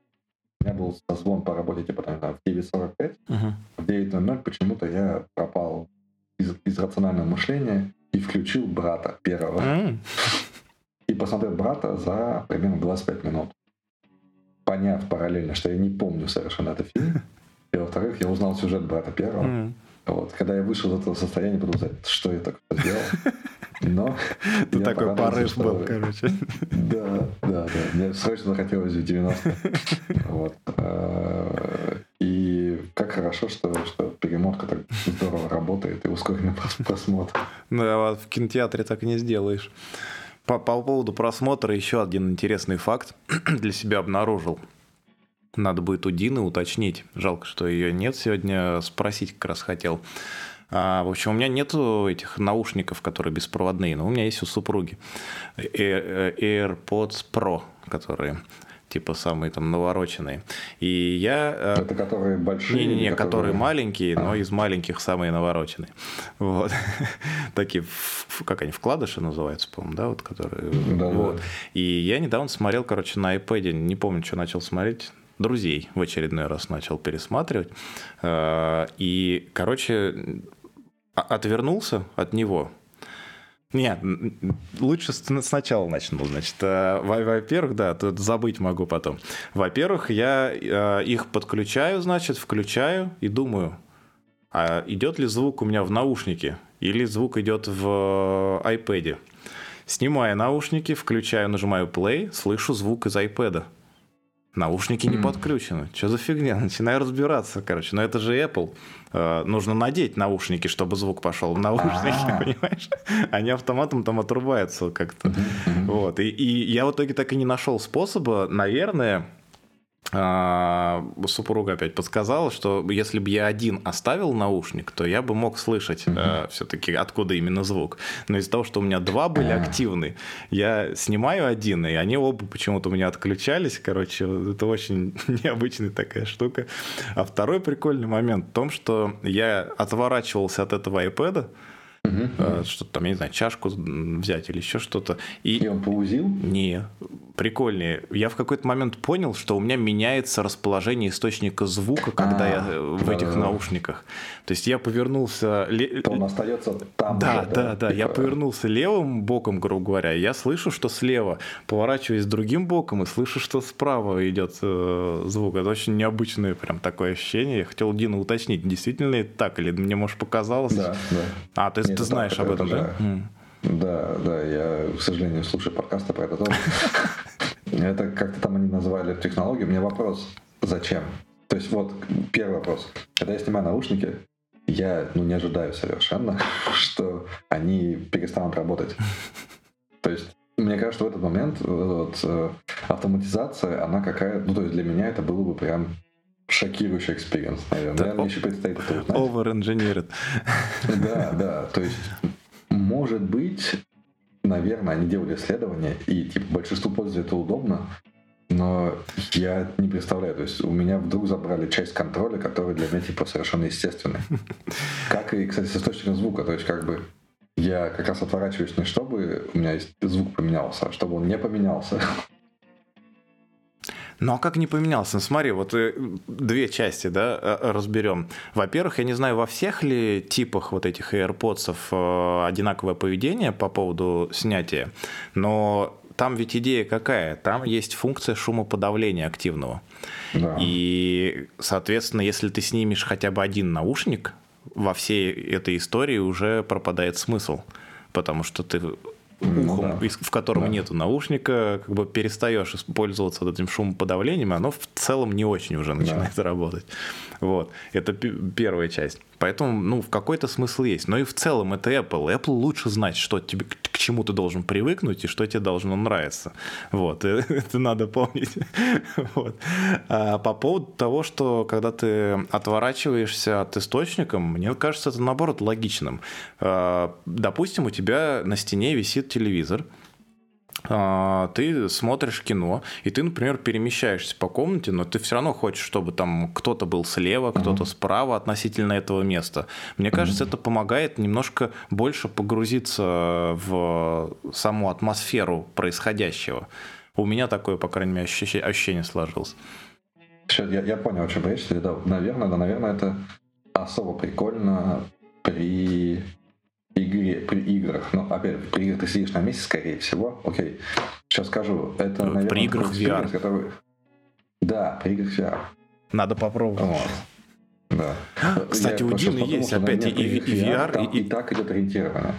у меня был созвон по работе, типа, там, в 9.45, uh-huh. в 9.00 почему-то я пропал из, из рационального мышления и включил брата первого. Uh-huh. И посмотрел брата за примерно 25 минут. Поняв параллельно, что я не помню совершенно этот фильм. И во-вторых, я узнал сюжет брата первого. Uh-huh. Вот. Когда я вышел из этого состояния, знать, что я так сделал. Но Ты такой порыв был, короче. Да, да, да. Мне срочно захотелось в 90 Вот. А, и как хорошо, что, что перемотка так здорово работает и ускоренный просмотр. Ну, а вот в кинотеатре так и не сделаешь. По, по поводу просмотра еще один интересный факт для себя обнаружил. Надо будет у Дины уточнить. Жалко, что ее нет сегодня. Спросить как раз хотел. А, в общем, у меня нет этих наушников, которые беспроводные, но у меня есть у супруги AirPods Pro, которые типа самые там навороченные. И я... Э, Это которые большие? Не-не-не, которые... которые маленькие, а. но из маленьких самые навороченные. Вот. Такие, как они, вкладыши называются, по-моему, да, вот которые... Да, вот. Да. И я недавно смотрел, короче, на iPad, не помню, что начал смотреть, друзей в очередной раз начал пересматривать. Э, и, короче, отвернулся от него. Нет, лучше сначала начну. Значит, э, во-первых, да, тут забыть могу потом. Во-первых, я э, их подключаю, значит, включаю и думаю, а идет ли звук у меня в наушнике или звук идет в iPad. Снимаю наушники, включаю, нажимаю play, слышу звук из iPad. Наушники не подключены. Что за фигня? Начинаю разбираться, короче. Но это же Apple. Э, нужно надеть наушники, чтобы звук пошел в наушники, А-а-а. понимаешь? Они автоматом там отрубаются как-то. Вот. И, и я в итоге так и не нашел способа, наверное, а, супруга опять подсказала, что если бы я один оставил наушник, то я бы мог слышать угу. э, все-таки откуда именно звук. Но из-за того, что у меня два были активны, я снимаю один, и они оба почему-то у меня отключались. Короче, это очень необычная такая штука. А второй прикольный момент в том, что я отворачивался от этого iPad, Угу. Что-то там, я не знаю, чашку взять или еще что-то. И, и он поузил? Не, прикольнее. Я в какой-то момент понял, что у меня меняется расположение источника звука, когда а, я э, в этих наушниках. То есть я повернулся... То он остается там. Да, да, да. Я типа повернулся левым боком, грубо говоря. Я слышу, что слева. Поворачиваюсь другим боком и слышу, что справа идет э, звук. Это очень необычное прям такое ощущение. Я хотел Дину уточнить, действительно это так или мне, может, показалось? Да, да. А, ты, ты знаешь об этом, да? Да, да, я, к сожалению, слушаю подкасты про это тоже. Это как-то там они назвали технологию. У меня вопрос, зачем? То есть вот первый вопрос. Когда я снимаю наушники, я ну, не ожидаю совершенно, что они перестанут работать. То есть мне кажется, в этот момент вот, э, автоматизация, она какая... Ну, то есть для меня это было бы прям шокирующий experience, наверное. Да, мне еще предстоит это узнать. Over-engineered. Да, да. То есть, может быть, наверное, они делали исследования, и типа большинству пользователей это удобно, но я не представляю, то есть у меня вдруг забрали часть контроля, которая для меня типа совершенно естественная. Как и, кстати, с источником звука, то есть как бы я как раз отворачиваюсь не чтобы у меня звук поменялся, а чтобы он не поменялся. Ну а как не поменялся? Ну, смотри, вот э, две части, да, э, разберем. Во-первых, я не знаю, во всех ли типах вот этих AirPods э, одинаковое поведение по поводу снятия, но там ведь идея какая? Там есть функция шумоподавления активного. Да. И, соответственно, если ты снимешь хотя бы один наушник, во всей этой истории уже пропадает смысл. Потому что ты ухом, да. в котором да. нету наушника, как бы перестаешь пользоваться вот этим шумоподавлением, оно в целом не очень уже начинает да. работать. Вот. Это первая часть. Поэтому, ну, в какой-то смысл есть. Но и в целом это Apple. Apple лучше знать, что тебе, к чему ты должен привыкнуть и что тебе должно нравиться. Вот. Это надо помнить. Вот. А по поводу того, что когда ты отворачиваешься от источника, мне кажется, это наоборот логичным. А, допустим, у тебя на стене висит телевизор, ты смотришь кино, и ты, например, перемещаешься по комнате, но ты все равно хочешь, чтобы там кто-то был слева, кто-то uh-huh. справа относительно этого места. Мне кажется, uh-huh. это помогает немножко больше погрузиться в саму атмосферу происходящего. У меня такое, по крайней мере, ощущение, ощущение сложилось. Сейчас я, я понял, о чем речь. Да, наверное, да, наверное, это особо прикольно при игре, при играх, ну, опять, при играх ты сидишь на месте, скорее всего, окей, сейчас скажу, это, вот наверное, при играх VR. Который... Да, при играх VR. Надо попробовать. Вот. Да. Кстати, Я у Дины есть опять и, и, и VR, и, и... и так идет ориентировано.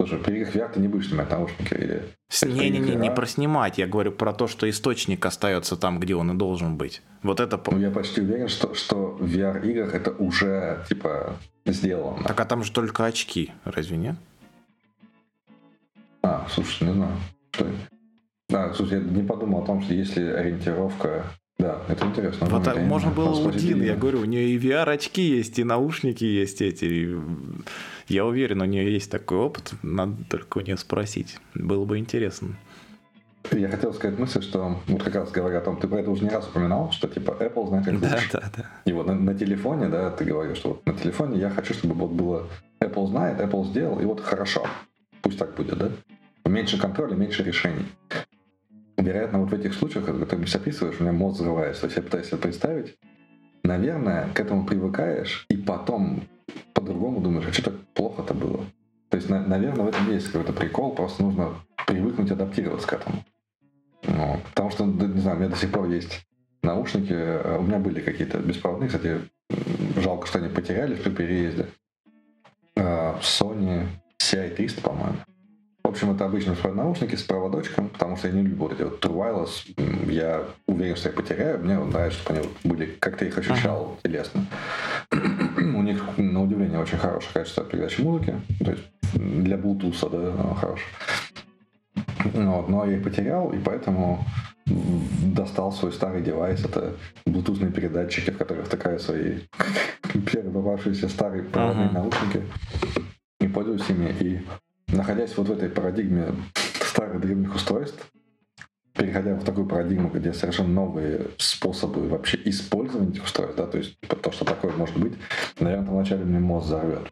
Слушай, VR ты не будешь снимать наушники или... Не-не-не, не про снимать, я говорю про то, что источник остается там, где он и должен быть. Вот это... Ну, я почти уверен, что, что в VR-играх это уже, типа, сделано. Так а там же только очки, разве нет? А, слушай, не знаю. Что это? Да, слушай, я не подумал о том, что если ориентировка да, это интересно. Вот так, можно было у Дины, я говорю, у нее и VR-очки есть, и наушники есть эти. Я уверен, у нее есть такой опыт, надо только у нее спросить. Было бы интересно. Я хотел сказать мысль, что вот как раз говоря о том, ты про это уже не раз упоминал, что типа Apple знает как да, Да, да. И вот на, на телефоне, да, ты говоришь, что вот на телефоне я хочу, чтобы вот было Apple знает, Apple сделал, и вот хорошо. Пусть так будет, да? Меньше контроля, меньше решений. Вероятно, вот в этих случаях, когда ты мне описываешь, у меня мозг взрывается. То есть я пытаюсь себе представить. Наверное, к этому привыкаешь, и потом по-другому думаешь, а что так плохо-то было? То есть, наверное, в этом есть какой-то прикол, просто нужно привыкнуть адаптироваться к этому. Ну, потому что, не знаю, у меня до сих пор есть наушники, э, у меня были какие-то беспроводные, кстати, жалко, что они потерялись при переезде. Э, Sony CI300, по-моему. В общем, это обычные наушники с проводочком, потому что я не люблю вот эти вот True Wireless. Я уверен, что я потеряю. Мне нравится, чтобы они были, как-то их ощущал uh-huh. телесно. У них, на удивление, очень хорошее качество передачи музыки. То есть для Bluetooth, да, хорошо. Вот, но я их потерял, и поэтому достал свой старый девайс. Это блутусные передатчики, в которых втыкаю свои первые попавшиеся старые проводные uh-huh. наушники. И пользуюсь ими. И находясь вот в этой парадигме старых древних устройств, переходя в такую парадигму, где совершенно новые способы вообще использования этих устройств, да, то есть то, что такое может быть, наверное, вначале мне мозг взорвет.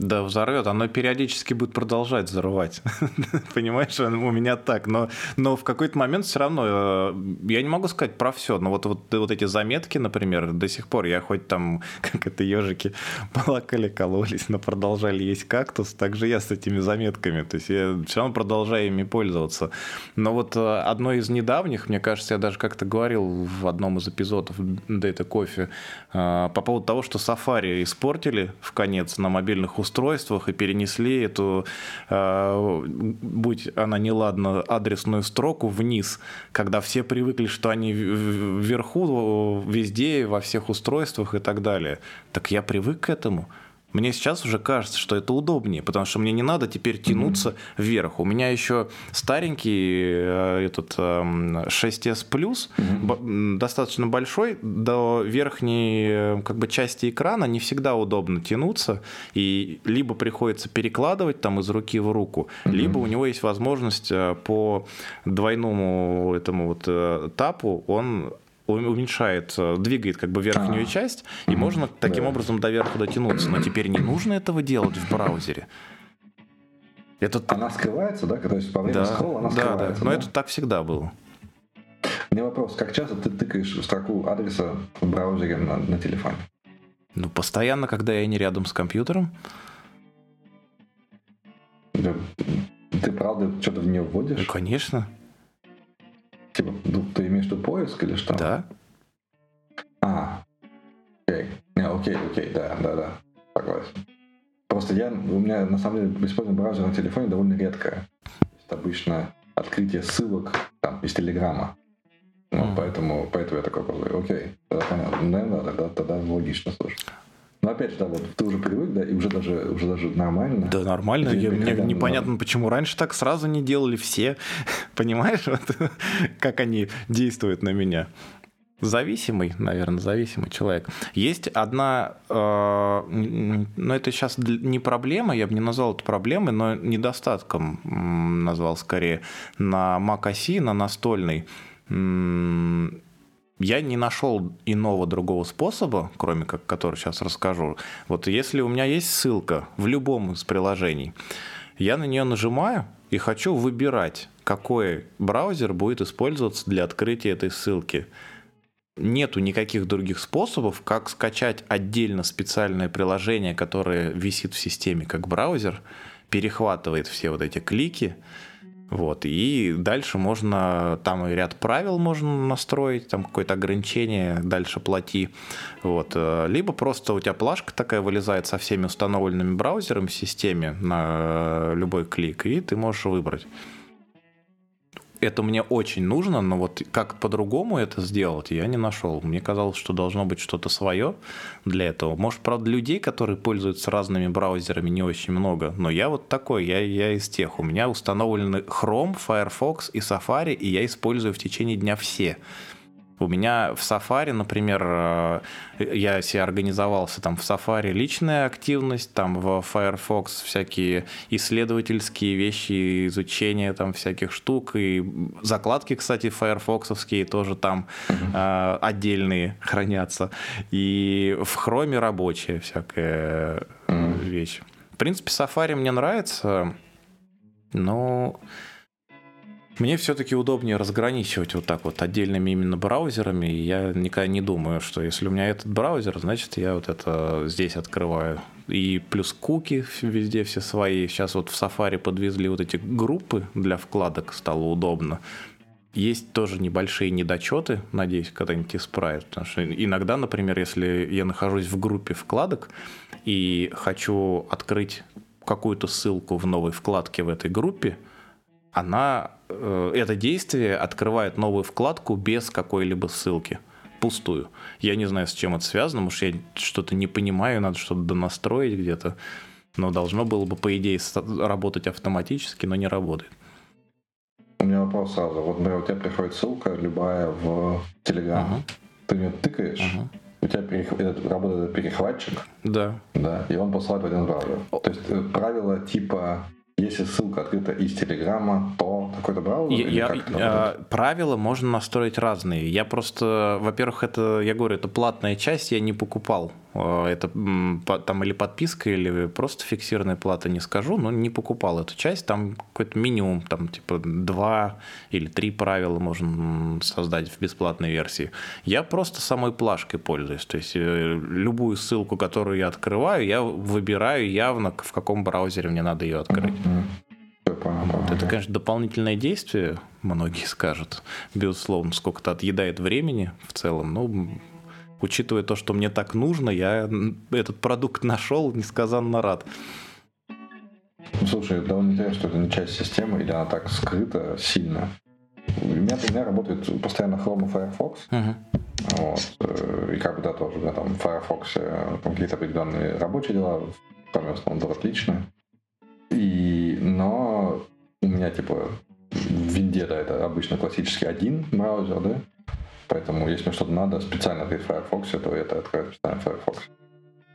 Да, взорвет. Оно периодически будет продолжать взрывать. Понимаешь, у меня так. Но, но в какой-то момент все равно, э, я не могу сказать про все, но вот, вот, вот эти заметки, например, до сих пор, я хоть там, как это, ежики плакали, кололись, но продолжали есть кактус, так же я с этими заметками. То есть я все равно продолжаю ими пользоваться. Но вот э, одно из недавних, мне кажется, я даже как-то говорил в одном из эпизодов Data Coffee э, по поводу того, что Safari испортили в конец на мобильных устройствах, устройствах и перенесли эту, э, будь она неладна, адресную строку вниз, когда все привыкли, что они вверху, везде, во всех устройствах и так далее. Так я привык к этому. Мне сейчас уже кажется, что это удобнее, потому что мне не надо теперь тянуться mm-hmm. вверх. У меня еще старенький э, этот 6s Plus, mm-hmm. достаточно большой, до верхней э, как бы части экрана не всегда удобно тянуться, и либо приходится перекладывать там из руки в руку, mm-hmm. либо у него есть возможность э, по двойному этому вот тапу он уменьшает, э, двигает как бы верхнюю а. часть, и можно таким да. образом до верха дотянуться. Но теперь не нужно этого делать в браузере. Это... Она скрывается, да? То есть по времени да, скролла она да, скрывается. Да, но это так всегда было. Мне вопрос, как часто ты тыкаешь строку адреса в браузере на, на телефоне? Ну, постоянно, когда я не рядом с компьютером. Ты, ты правда что-то в нее вводишь? Ну, конечно. Типа, ну, ты имеешь в виду поиск или что? Да. А, окей. Не, окей, окей, да, да, да. Согласен. Просто я, у меня на самом деле использование браузера на телефоне довольно редкое. Это обычно открытие ссылок там, из Телеграма. Ну, mm. поэтому, поэтому я такой говорю, окей, тогда понятно. Наверное, тогда, тогда логично, слушай. Но опять же, да, вот ты уже привык, да, и уже даже, уже даже нормально. Да, нормально. Я, мне непонятно, почему раньше так сразу не делали все. Понимаешь, вот, как они действуют на меня. Зависимый, наверное, зависимый человек. Есть одна, э, но это сейчас не проблема, я бы не назвал это проблемой, но недостатком назвал скорее на Mac OS, на настольной я не нашел иного другого способа, кроме как, который сейчас расскажу. Вот если у меня есть ссылка в любом из приложений, я на нее нажимаю и хочу выбирать, какой браузер будет использоваться для открытия этой ссылки. Нету никаких других способов, как скачать отдельно специальное приложение, которое висит в системе как браузер, перехватывает все вот эти клики, вот, и дальше можно, там и ряд правил можно настроить, там какое-то ограничение, дальше плати. Вот. Э, либо просто у тебя плашка такая вылезает со всеми установленными браузерами в системе на любой клик, и ты можешь выбрать это мне очень нужно, но вот как по-другому это сделать, я не нашел. Мне казалось, что должно быть что-то свое для этого. Может, правда, людей, которые пользуются разными браузерами, не очень много, но я вот такой, я, я из тех. У меня установлены Chrome, Firefox и Safari, и я использую в течение дня все. У меня в Safari, например, э, я себе организовался там в Safari личная активность, там в Firefox всякие исследовательские вещи, изучение там всяких штук, и закладки, кстати, файрфоксовские тоже там э, отдельные хранятся. И в Chrome рабочая всякая вещь. В принципе, Safari мне нравится, но мне все-таки удобнее разграничивать вот так вот отдельными именно браузерами. И я никогда не думаю, что если у меня этот браузер, значит я вот это здесь открываю. И плюс куки везде все свои. Сейчас вот в Safari подвезли вот эти группы для вкладок, стало удобно. Есть тоже небольшие недочеты, надеюсь, когда-нибудь исправят. Потому что иногда, например, если я нахожусь в группе вкладок и хочу открыть какую-то ссылку в новой вкладке в этой группе, она, э, это действие открывает новую вкладку без какой-либо ссылки. Пустую. Я не знаю, с чем это связано, может, я что-то не понимаю, надо что-то донастроить где-то. Но должно было бы, по идее, работать автоматически, но не работает. У меня вопрос сразу. Вот, например, у тебя приходит ссылка любая в Telegram. Uh-huh. Ты ее тыкаешь, uh-huh. у тебя перех... этот, работает перехватчик. Да. Да, и он посылает в один браузер. То есть э, правило типа если ссылка открыта из Телеграма, то какой-то браузер? Я, я, правила можно настроить разные. Я просто, во-первых, это, я говорю, это платная часть, я не покупал. Э, это там или подписка, или просто фиксированная плата, не скажу, но не покупал эту часть. Там какой-то минимум, там типа два или три правила можно создать в бесплатной версии. Я просто самой плашкой пользуюсь. То есть э, любую ссылку, которую я открываю, я выбираю явно, в каком браузере мне надо ее открыть. Вот. Это, конечно, дополнительное действие, многие скажут, безусловно, сколько-то отъедает времени в целом, но учитывая то, что мне так нужно, я этот продукт нашел, несказанно рад. Ну, слушай, это довольно интересно, что это не часть системы, или она так скрыта сильно. У меня, у меня работает постоянно Chrome и Firefox. Uh-huh. Вот. Э, как бы да, тоже у меня там в Firefox э, какие-то определенные рабочие дела, кроме основного отлично. И, у меня типа в винде, да, это обычно классический один браузер, да, поэтому если мне что-то надо специально в Firefox, то это открывает специально Firefox.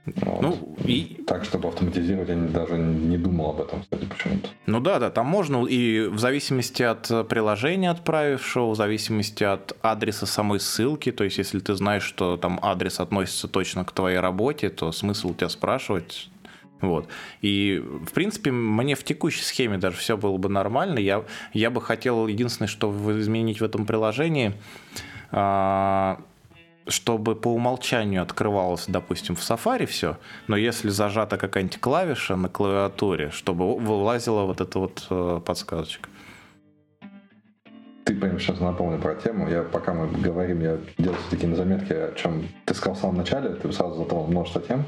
Вот. Ну, и... Так, чтобы автоматизировать, я даже не думал об этом, кстати, почему-то. Ну да, да, там можно, и в зависимости от приложения отправившего, в зависимости от адреса самой ссылки, то есть если ты знаешь, что там адрес относится точно к твоей работе, то смысл тебя спрашивать, вот. И, в принципе, мне в текущей схеме даже все было бы нормально. Я, я бы хотел единственное, что изменить в этом приложении, а, чтобы по умолчанию открывалось, допустим, в Safari все, но если зажата какая-нибудь клавиша на клавиатуре, чтобы вылазила вот эта вот э, подсказочка. Ты прямо сейчас напомню про тему. Я, пока мы говорим, я делаю такие заметки, о чем ты сказал в самом начале, ты сразу затронул множество тем.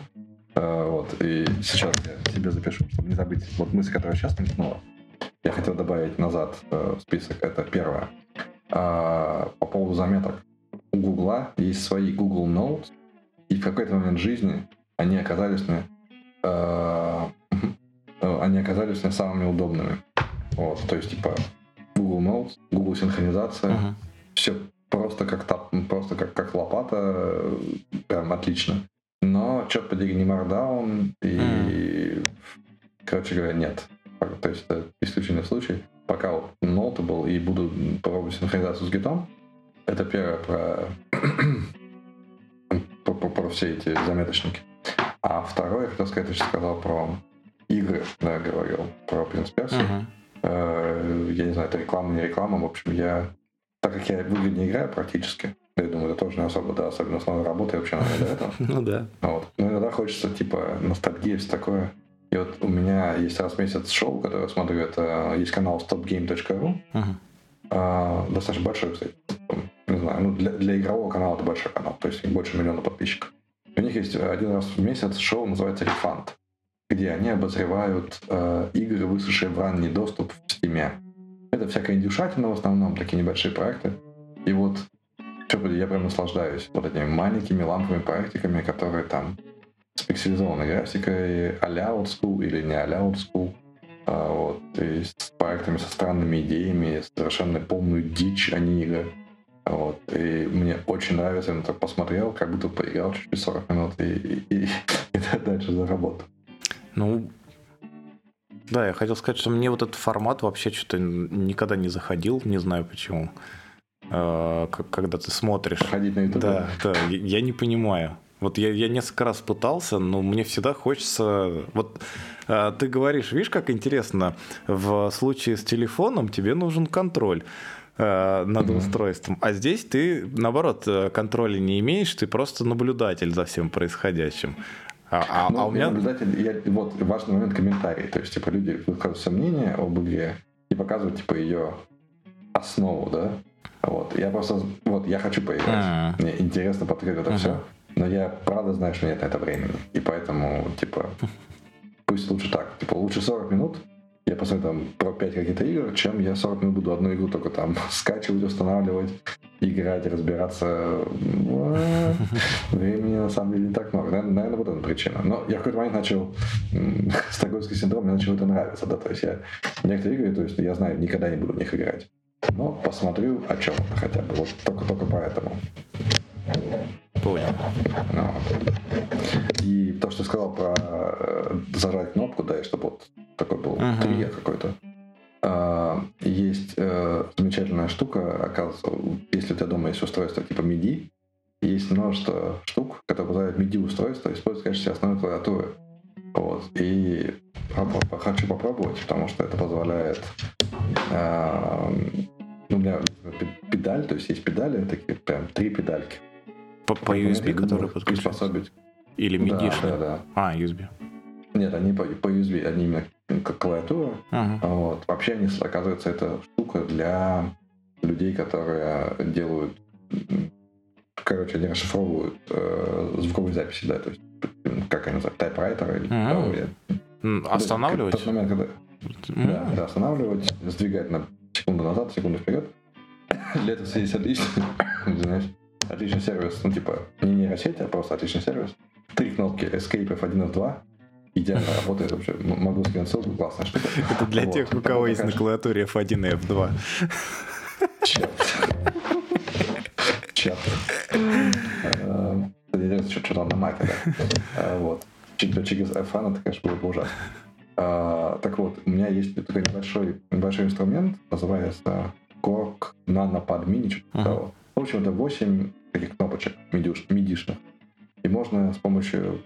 Э, вот, и сейчас я себе запишу, чтобы не забыть вот мысль, которая сейчас мелькнула. Я хотел добавить назад э, в список. Это первое. А, по поводу заметок у Гугла есть свои Google Notes, и в какой-то момент жизни они оказались мне, э, они оказались мне самыми удобными. Вот, то есть, типа, Google Notes, Google синхронизация, uh-huh. все просто как, просто как, как лопата, прям отлично. Но, черт подери, не Markdown, и, uh-huh. короче говоря, нет. То есть, это исключительный случай. Пока вот Notable и буду пробовать синхронизацию с гитом, это первое про, про, про, про все эти заметочники. А второе, я хотел сказать, я сейчас сказал про игры, да, говорил, про Принц Перси. Uh-huh. Я не знаю, это реклама, не реклама. В общем, я, так как я в игры не играю практически, я думаю, это тоже не особо, да, особенно с новой работой вообще надо до этого. Ну да. Вот. Но иногда хочется, типа, ностальгии, все такое. И вот у меня есть раз в месяц шоу, которое я смотрю, это есть канал stopgame.ru. Uh-huh. А, достаточно большой, кстати не знаю, ну для, для игрового канала это большой канал, то есть больше миллиона подписчиков. У них есть один раз в месяц шоу, называется Refund, где они обозревают э, игры, вышедшие в ранний доступ в Steam. Это всякая индюшатина в основном, такие небольшие проекты. И вот что, я прям наслаждаюсь вот этими маленькими ламповыми проектиками, которые там с пикселизованной графикой а-ля old school или не а-ля old school. А, вот, и с проектами со странными идеями, совершенно полную дичь они игры. Вот. И мне очень нравится, я так посмотрел, как будто поиграл чуть-чуть 40 минут и, и, и, и дальше за работу. Ну, да, я хотел сказать, что мне вот этот формат вообще что-то никогда не заходил, не знаю почему. Э, когда ты смотришь. Ходить на YouTube. Да, да, я не понимаю. Вот я, я несколько раз пытался, но мне всегда хочется... Вот э, ты говоришь, видишь, как интересно, в случае с телефоном тебе нужен контроль. Э, над mm-hmm. устройством. А здесь ты, наоборот, контроля не имеешь, ты просто наблюдатель за всем происходящим. А, а, ну, а у меня... Наблюдатель, я, вот важный момент комментарий. То есть, типа, люди высказывают сомнения об игре и показывают, типа, ее основу, да? Вот. Я просто, вот, я хочу поиграть. Mm-hmm. Мне интересно подкрыть это mm-hmm. все. Но я правда знаю, что нет на это времени. И поэтому, типа, пусть лучше так. Типа, лучше 40 минут, я посмотрю там про 5 каких-то игр, чем я 40 минут буду одну игру только там скачивать, устанавливать, играть, разбираться. Времени на самом деле не так много. Наверное, вот эта причина. Но я в какой-то момент начал стокгольмский синдром, мне начало это нравиться. Да? То есть я некоторые игры, то есть я знаю, никогда не буду в них играть. Но посмотрю, о чем хотя бы. Вот только-только поэтому. Понял. Ну, и то, что ты сказал про э, зажать кнопку, да, и чтобы вот такой был uh-huh. триггер какой-то. А, есть э, замечательная штука, оказывается, если у тебя дома есть устройство типа MIDI, есть множество штук, которые позволяют MIDI-устройство использовать в качестве основной клавиатуры. Вот. И хочу попробовать, потому что это позволяет... Э, у меня педаль, то есть есть педали, такие прям три педальки. По, по USB, которые подключаются? Или MIDI? Да, да, да. А, USB. Нет, они по, по USB, они именно как клавиатура. Uh-huh. Вот. Вообще, они, оказывается, это штука для людей, которые делают, короче, они расшифровывают э, звуковые записи, да, то есть, как они называют, тайпрайтер или uh-huh. того, Останавливать? Тот момент, когда, uh-huh. да, да, останавливать, сдвигать на секунду назад, секунду вперед. Для этого есть отличный, знаешь, отличный сервис, ну, типа, не нейросеть, а просто отличный сервис. Три кнопки Escape F1 F2. Идеально работает вообще. Могу скинуть ссылку, классная штука. Это для Вот. тех, у кого есть на клавиатуре F1 и F2. Черт. Черт. Э, Интересно, что- что там на маке, да. Э, Вот. Чик из F1, это, конечно, было бы ужасно. А, Так вот, у меня есть такой небольшой, небольшой инструмент, называется Korg Nanopad Mini, что-то. В общем, это 8 таких кнопочек мидишных. И можно с помощью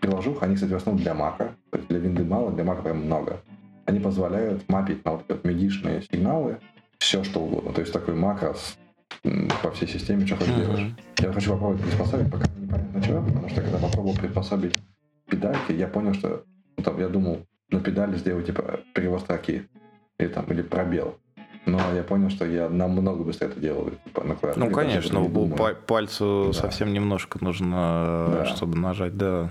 приложух, они, кстати, в основном для мака, то есть для винды мало, для мака прям много. Они позволяют мапить на вот эти вот мидишные сигналы все, что угодно. То есть такой макрос по всей системе, что хочешь делаешь. Я хочу попробовать приспособить, пока непонятно чего, потому что когда попробовал приспособить педальки, я понял, что ну, там, я думал на педали сделать типа перевод строки или там или пробел. Но я понял, что я намного быстрее это делаю. Типа, на клавиатуре, Ну, конечно, не па- пальцу Да. совсем немножко нужно, Да. чтобы нажать, да.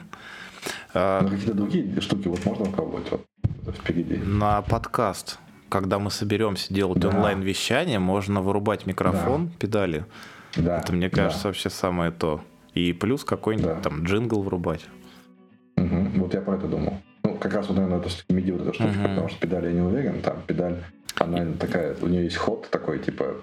А, Но какие-то другие штуки вот можно попробовать вот впереди. На подкаст, когда мы соберемся делать Да. онлайн-вещание, можно вырубать микрофон, педали. Да. Это, мне да. кажется, вообще самое то. И плюс какой-нибудь Да. там джингл врубать. Мгм. Вот я про это думал. Ну, как раз вот, наверное, это все-таки MIDI вот эта штучка, Мгм. потому что педаль я не уверен. Там педаль, она такая, у нее есть ход такой, типа,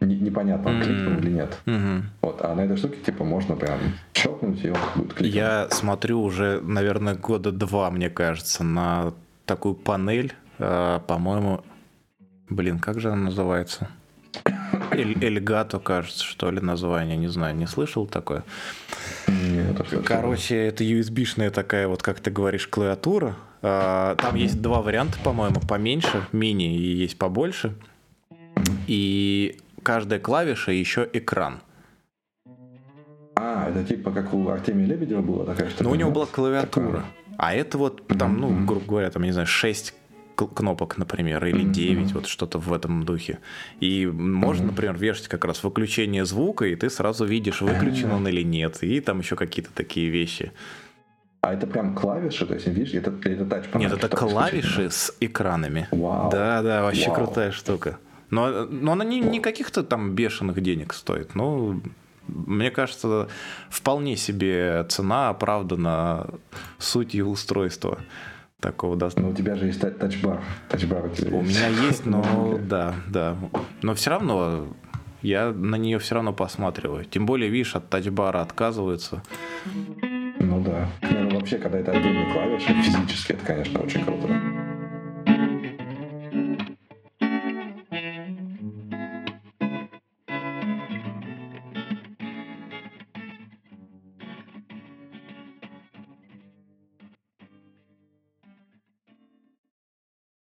не- непонятно, он кликнул или нет. Мгм. Вот, а на этой штуке, типа, можно прям щелкнуть, и он будет кликать. Я смотрю уже, наверное, года два, мне кажется, на такую панель, э, по-моему, блин, как же она называется? Эль- Эльгато, кажется, что ли, название, не знаю, не слышал такое. Не, это что-то- Короче, это USB-шная такая, вот как ты говоришь, клавиатура. А, Там есть два варианта, по-моему, поменьше, мини и есть побольше. И каждая клавиша еще экран. А, это типа как у Артемия Лебедева было такая штука? Ну, у него нет? была клавиатура. А это вот там, ну, грубо говоря, там, не знаю, 6 кнопок, например, или Мгм. 9, вот что-то в этом духе. И можно, Мгм. например, вешать как раз выключение звука, и ты сразу видишь, выключен он или нет. И там еще какие-то такие вещи. А это прям клавиши, то есть, видишь, это, это тач Нет, это клавиши с экранами. Вау. Да, да, вообще Вау. крутая штука. Но, но она не, не каких-то там бешеных денег стоит. Ну, мне кажется, вполне себе цена оправдана сутью устройства такого даст. Но у тебя же есть та- тачбар. Тачбар у тебя У есть. меня есть, но да, да. Но все равно я на нее все равно посматриваю. Тем более, видишь, от тачбара отказываются. Ну да. Ну вообще, когда это отдельные клавиши, физически это, конечно, очень круто.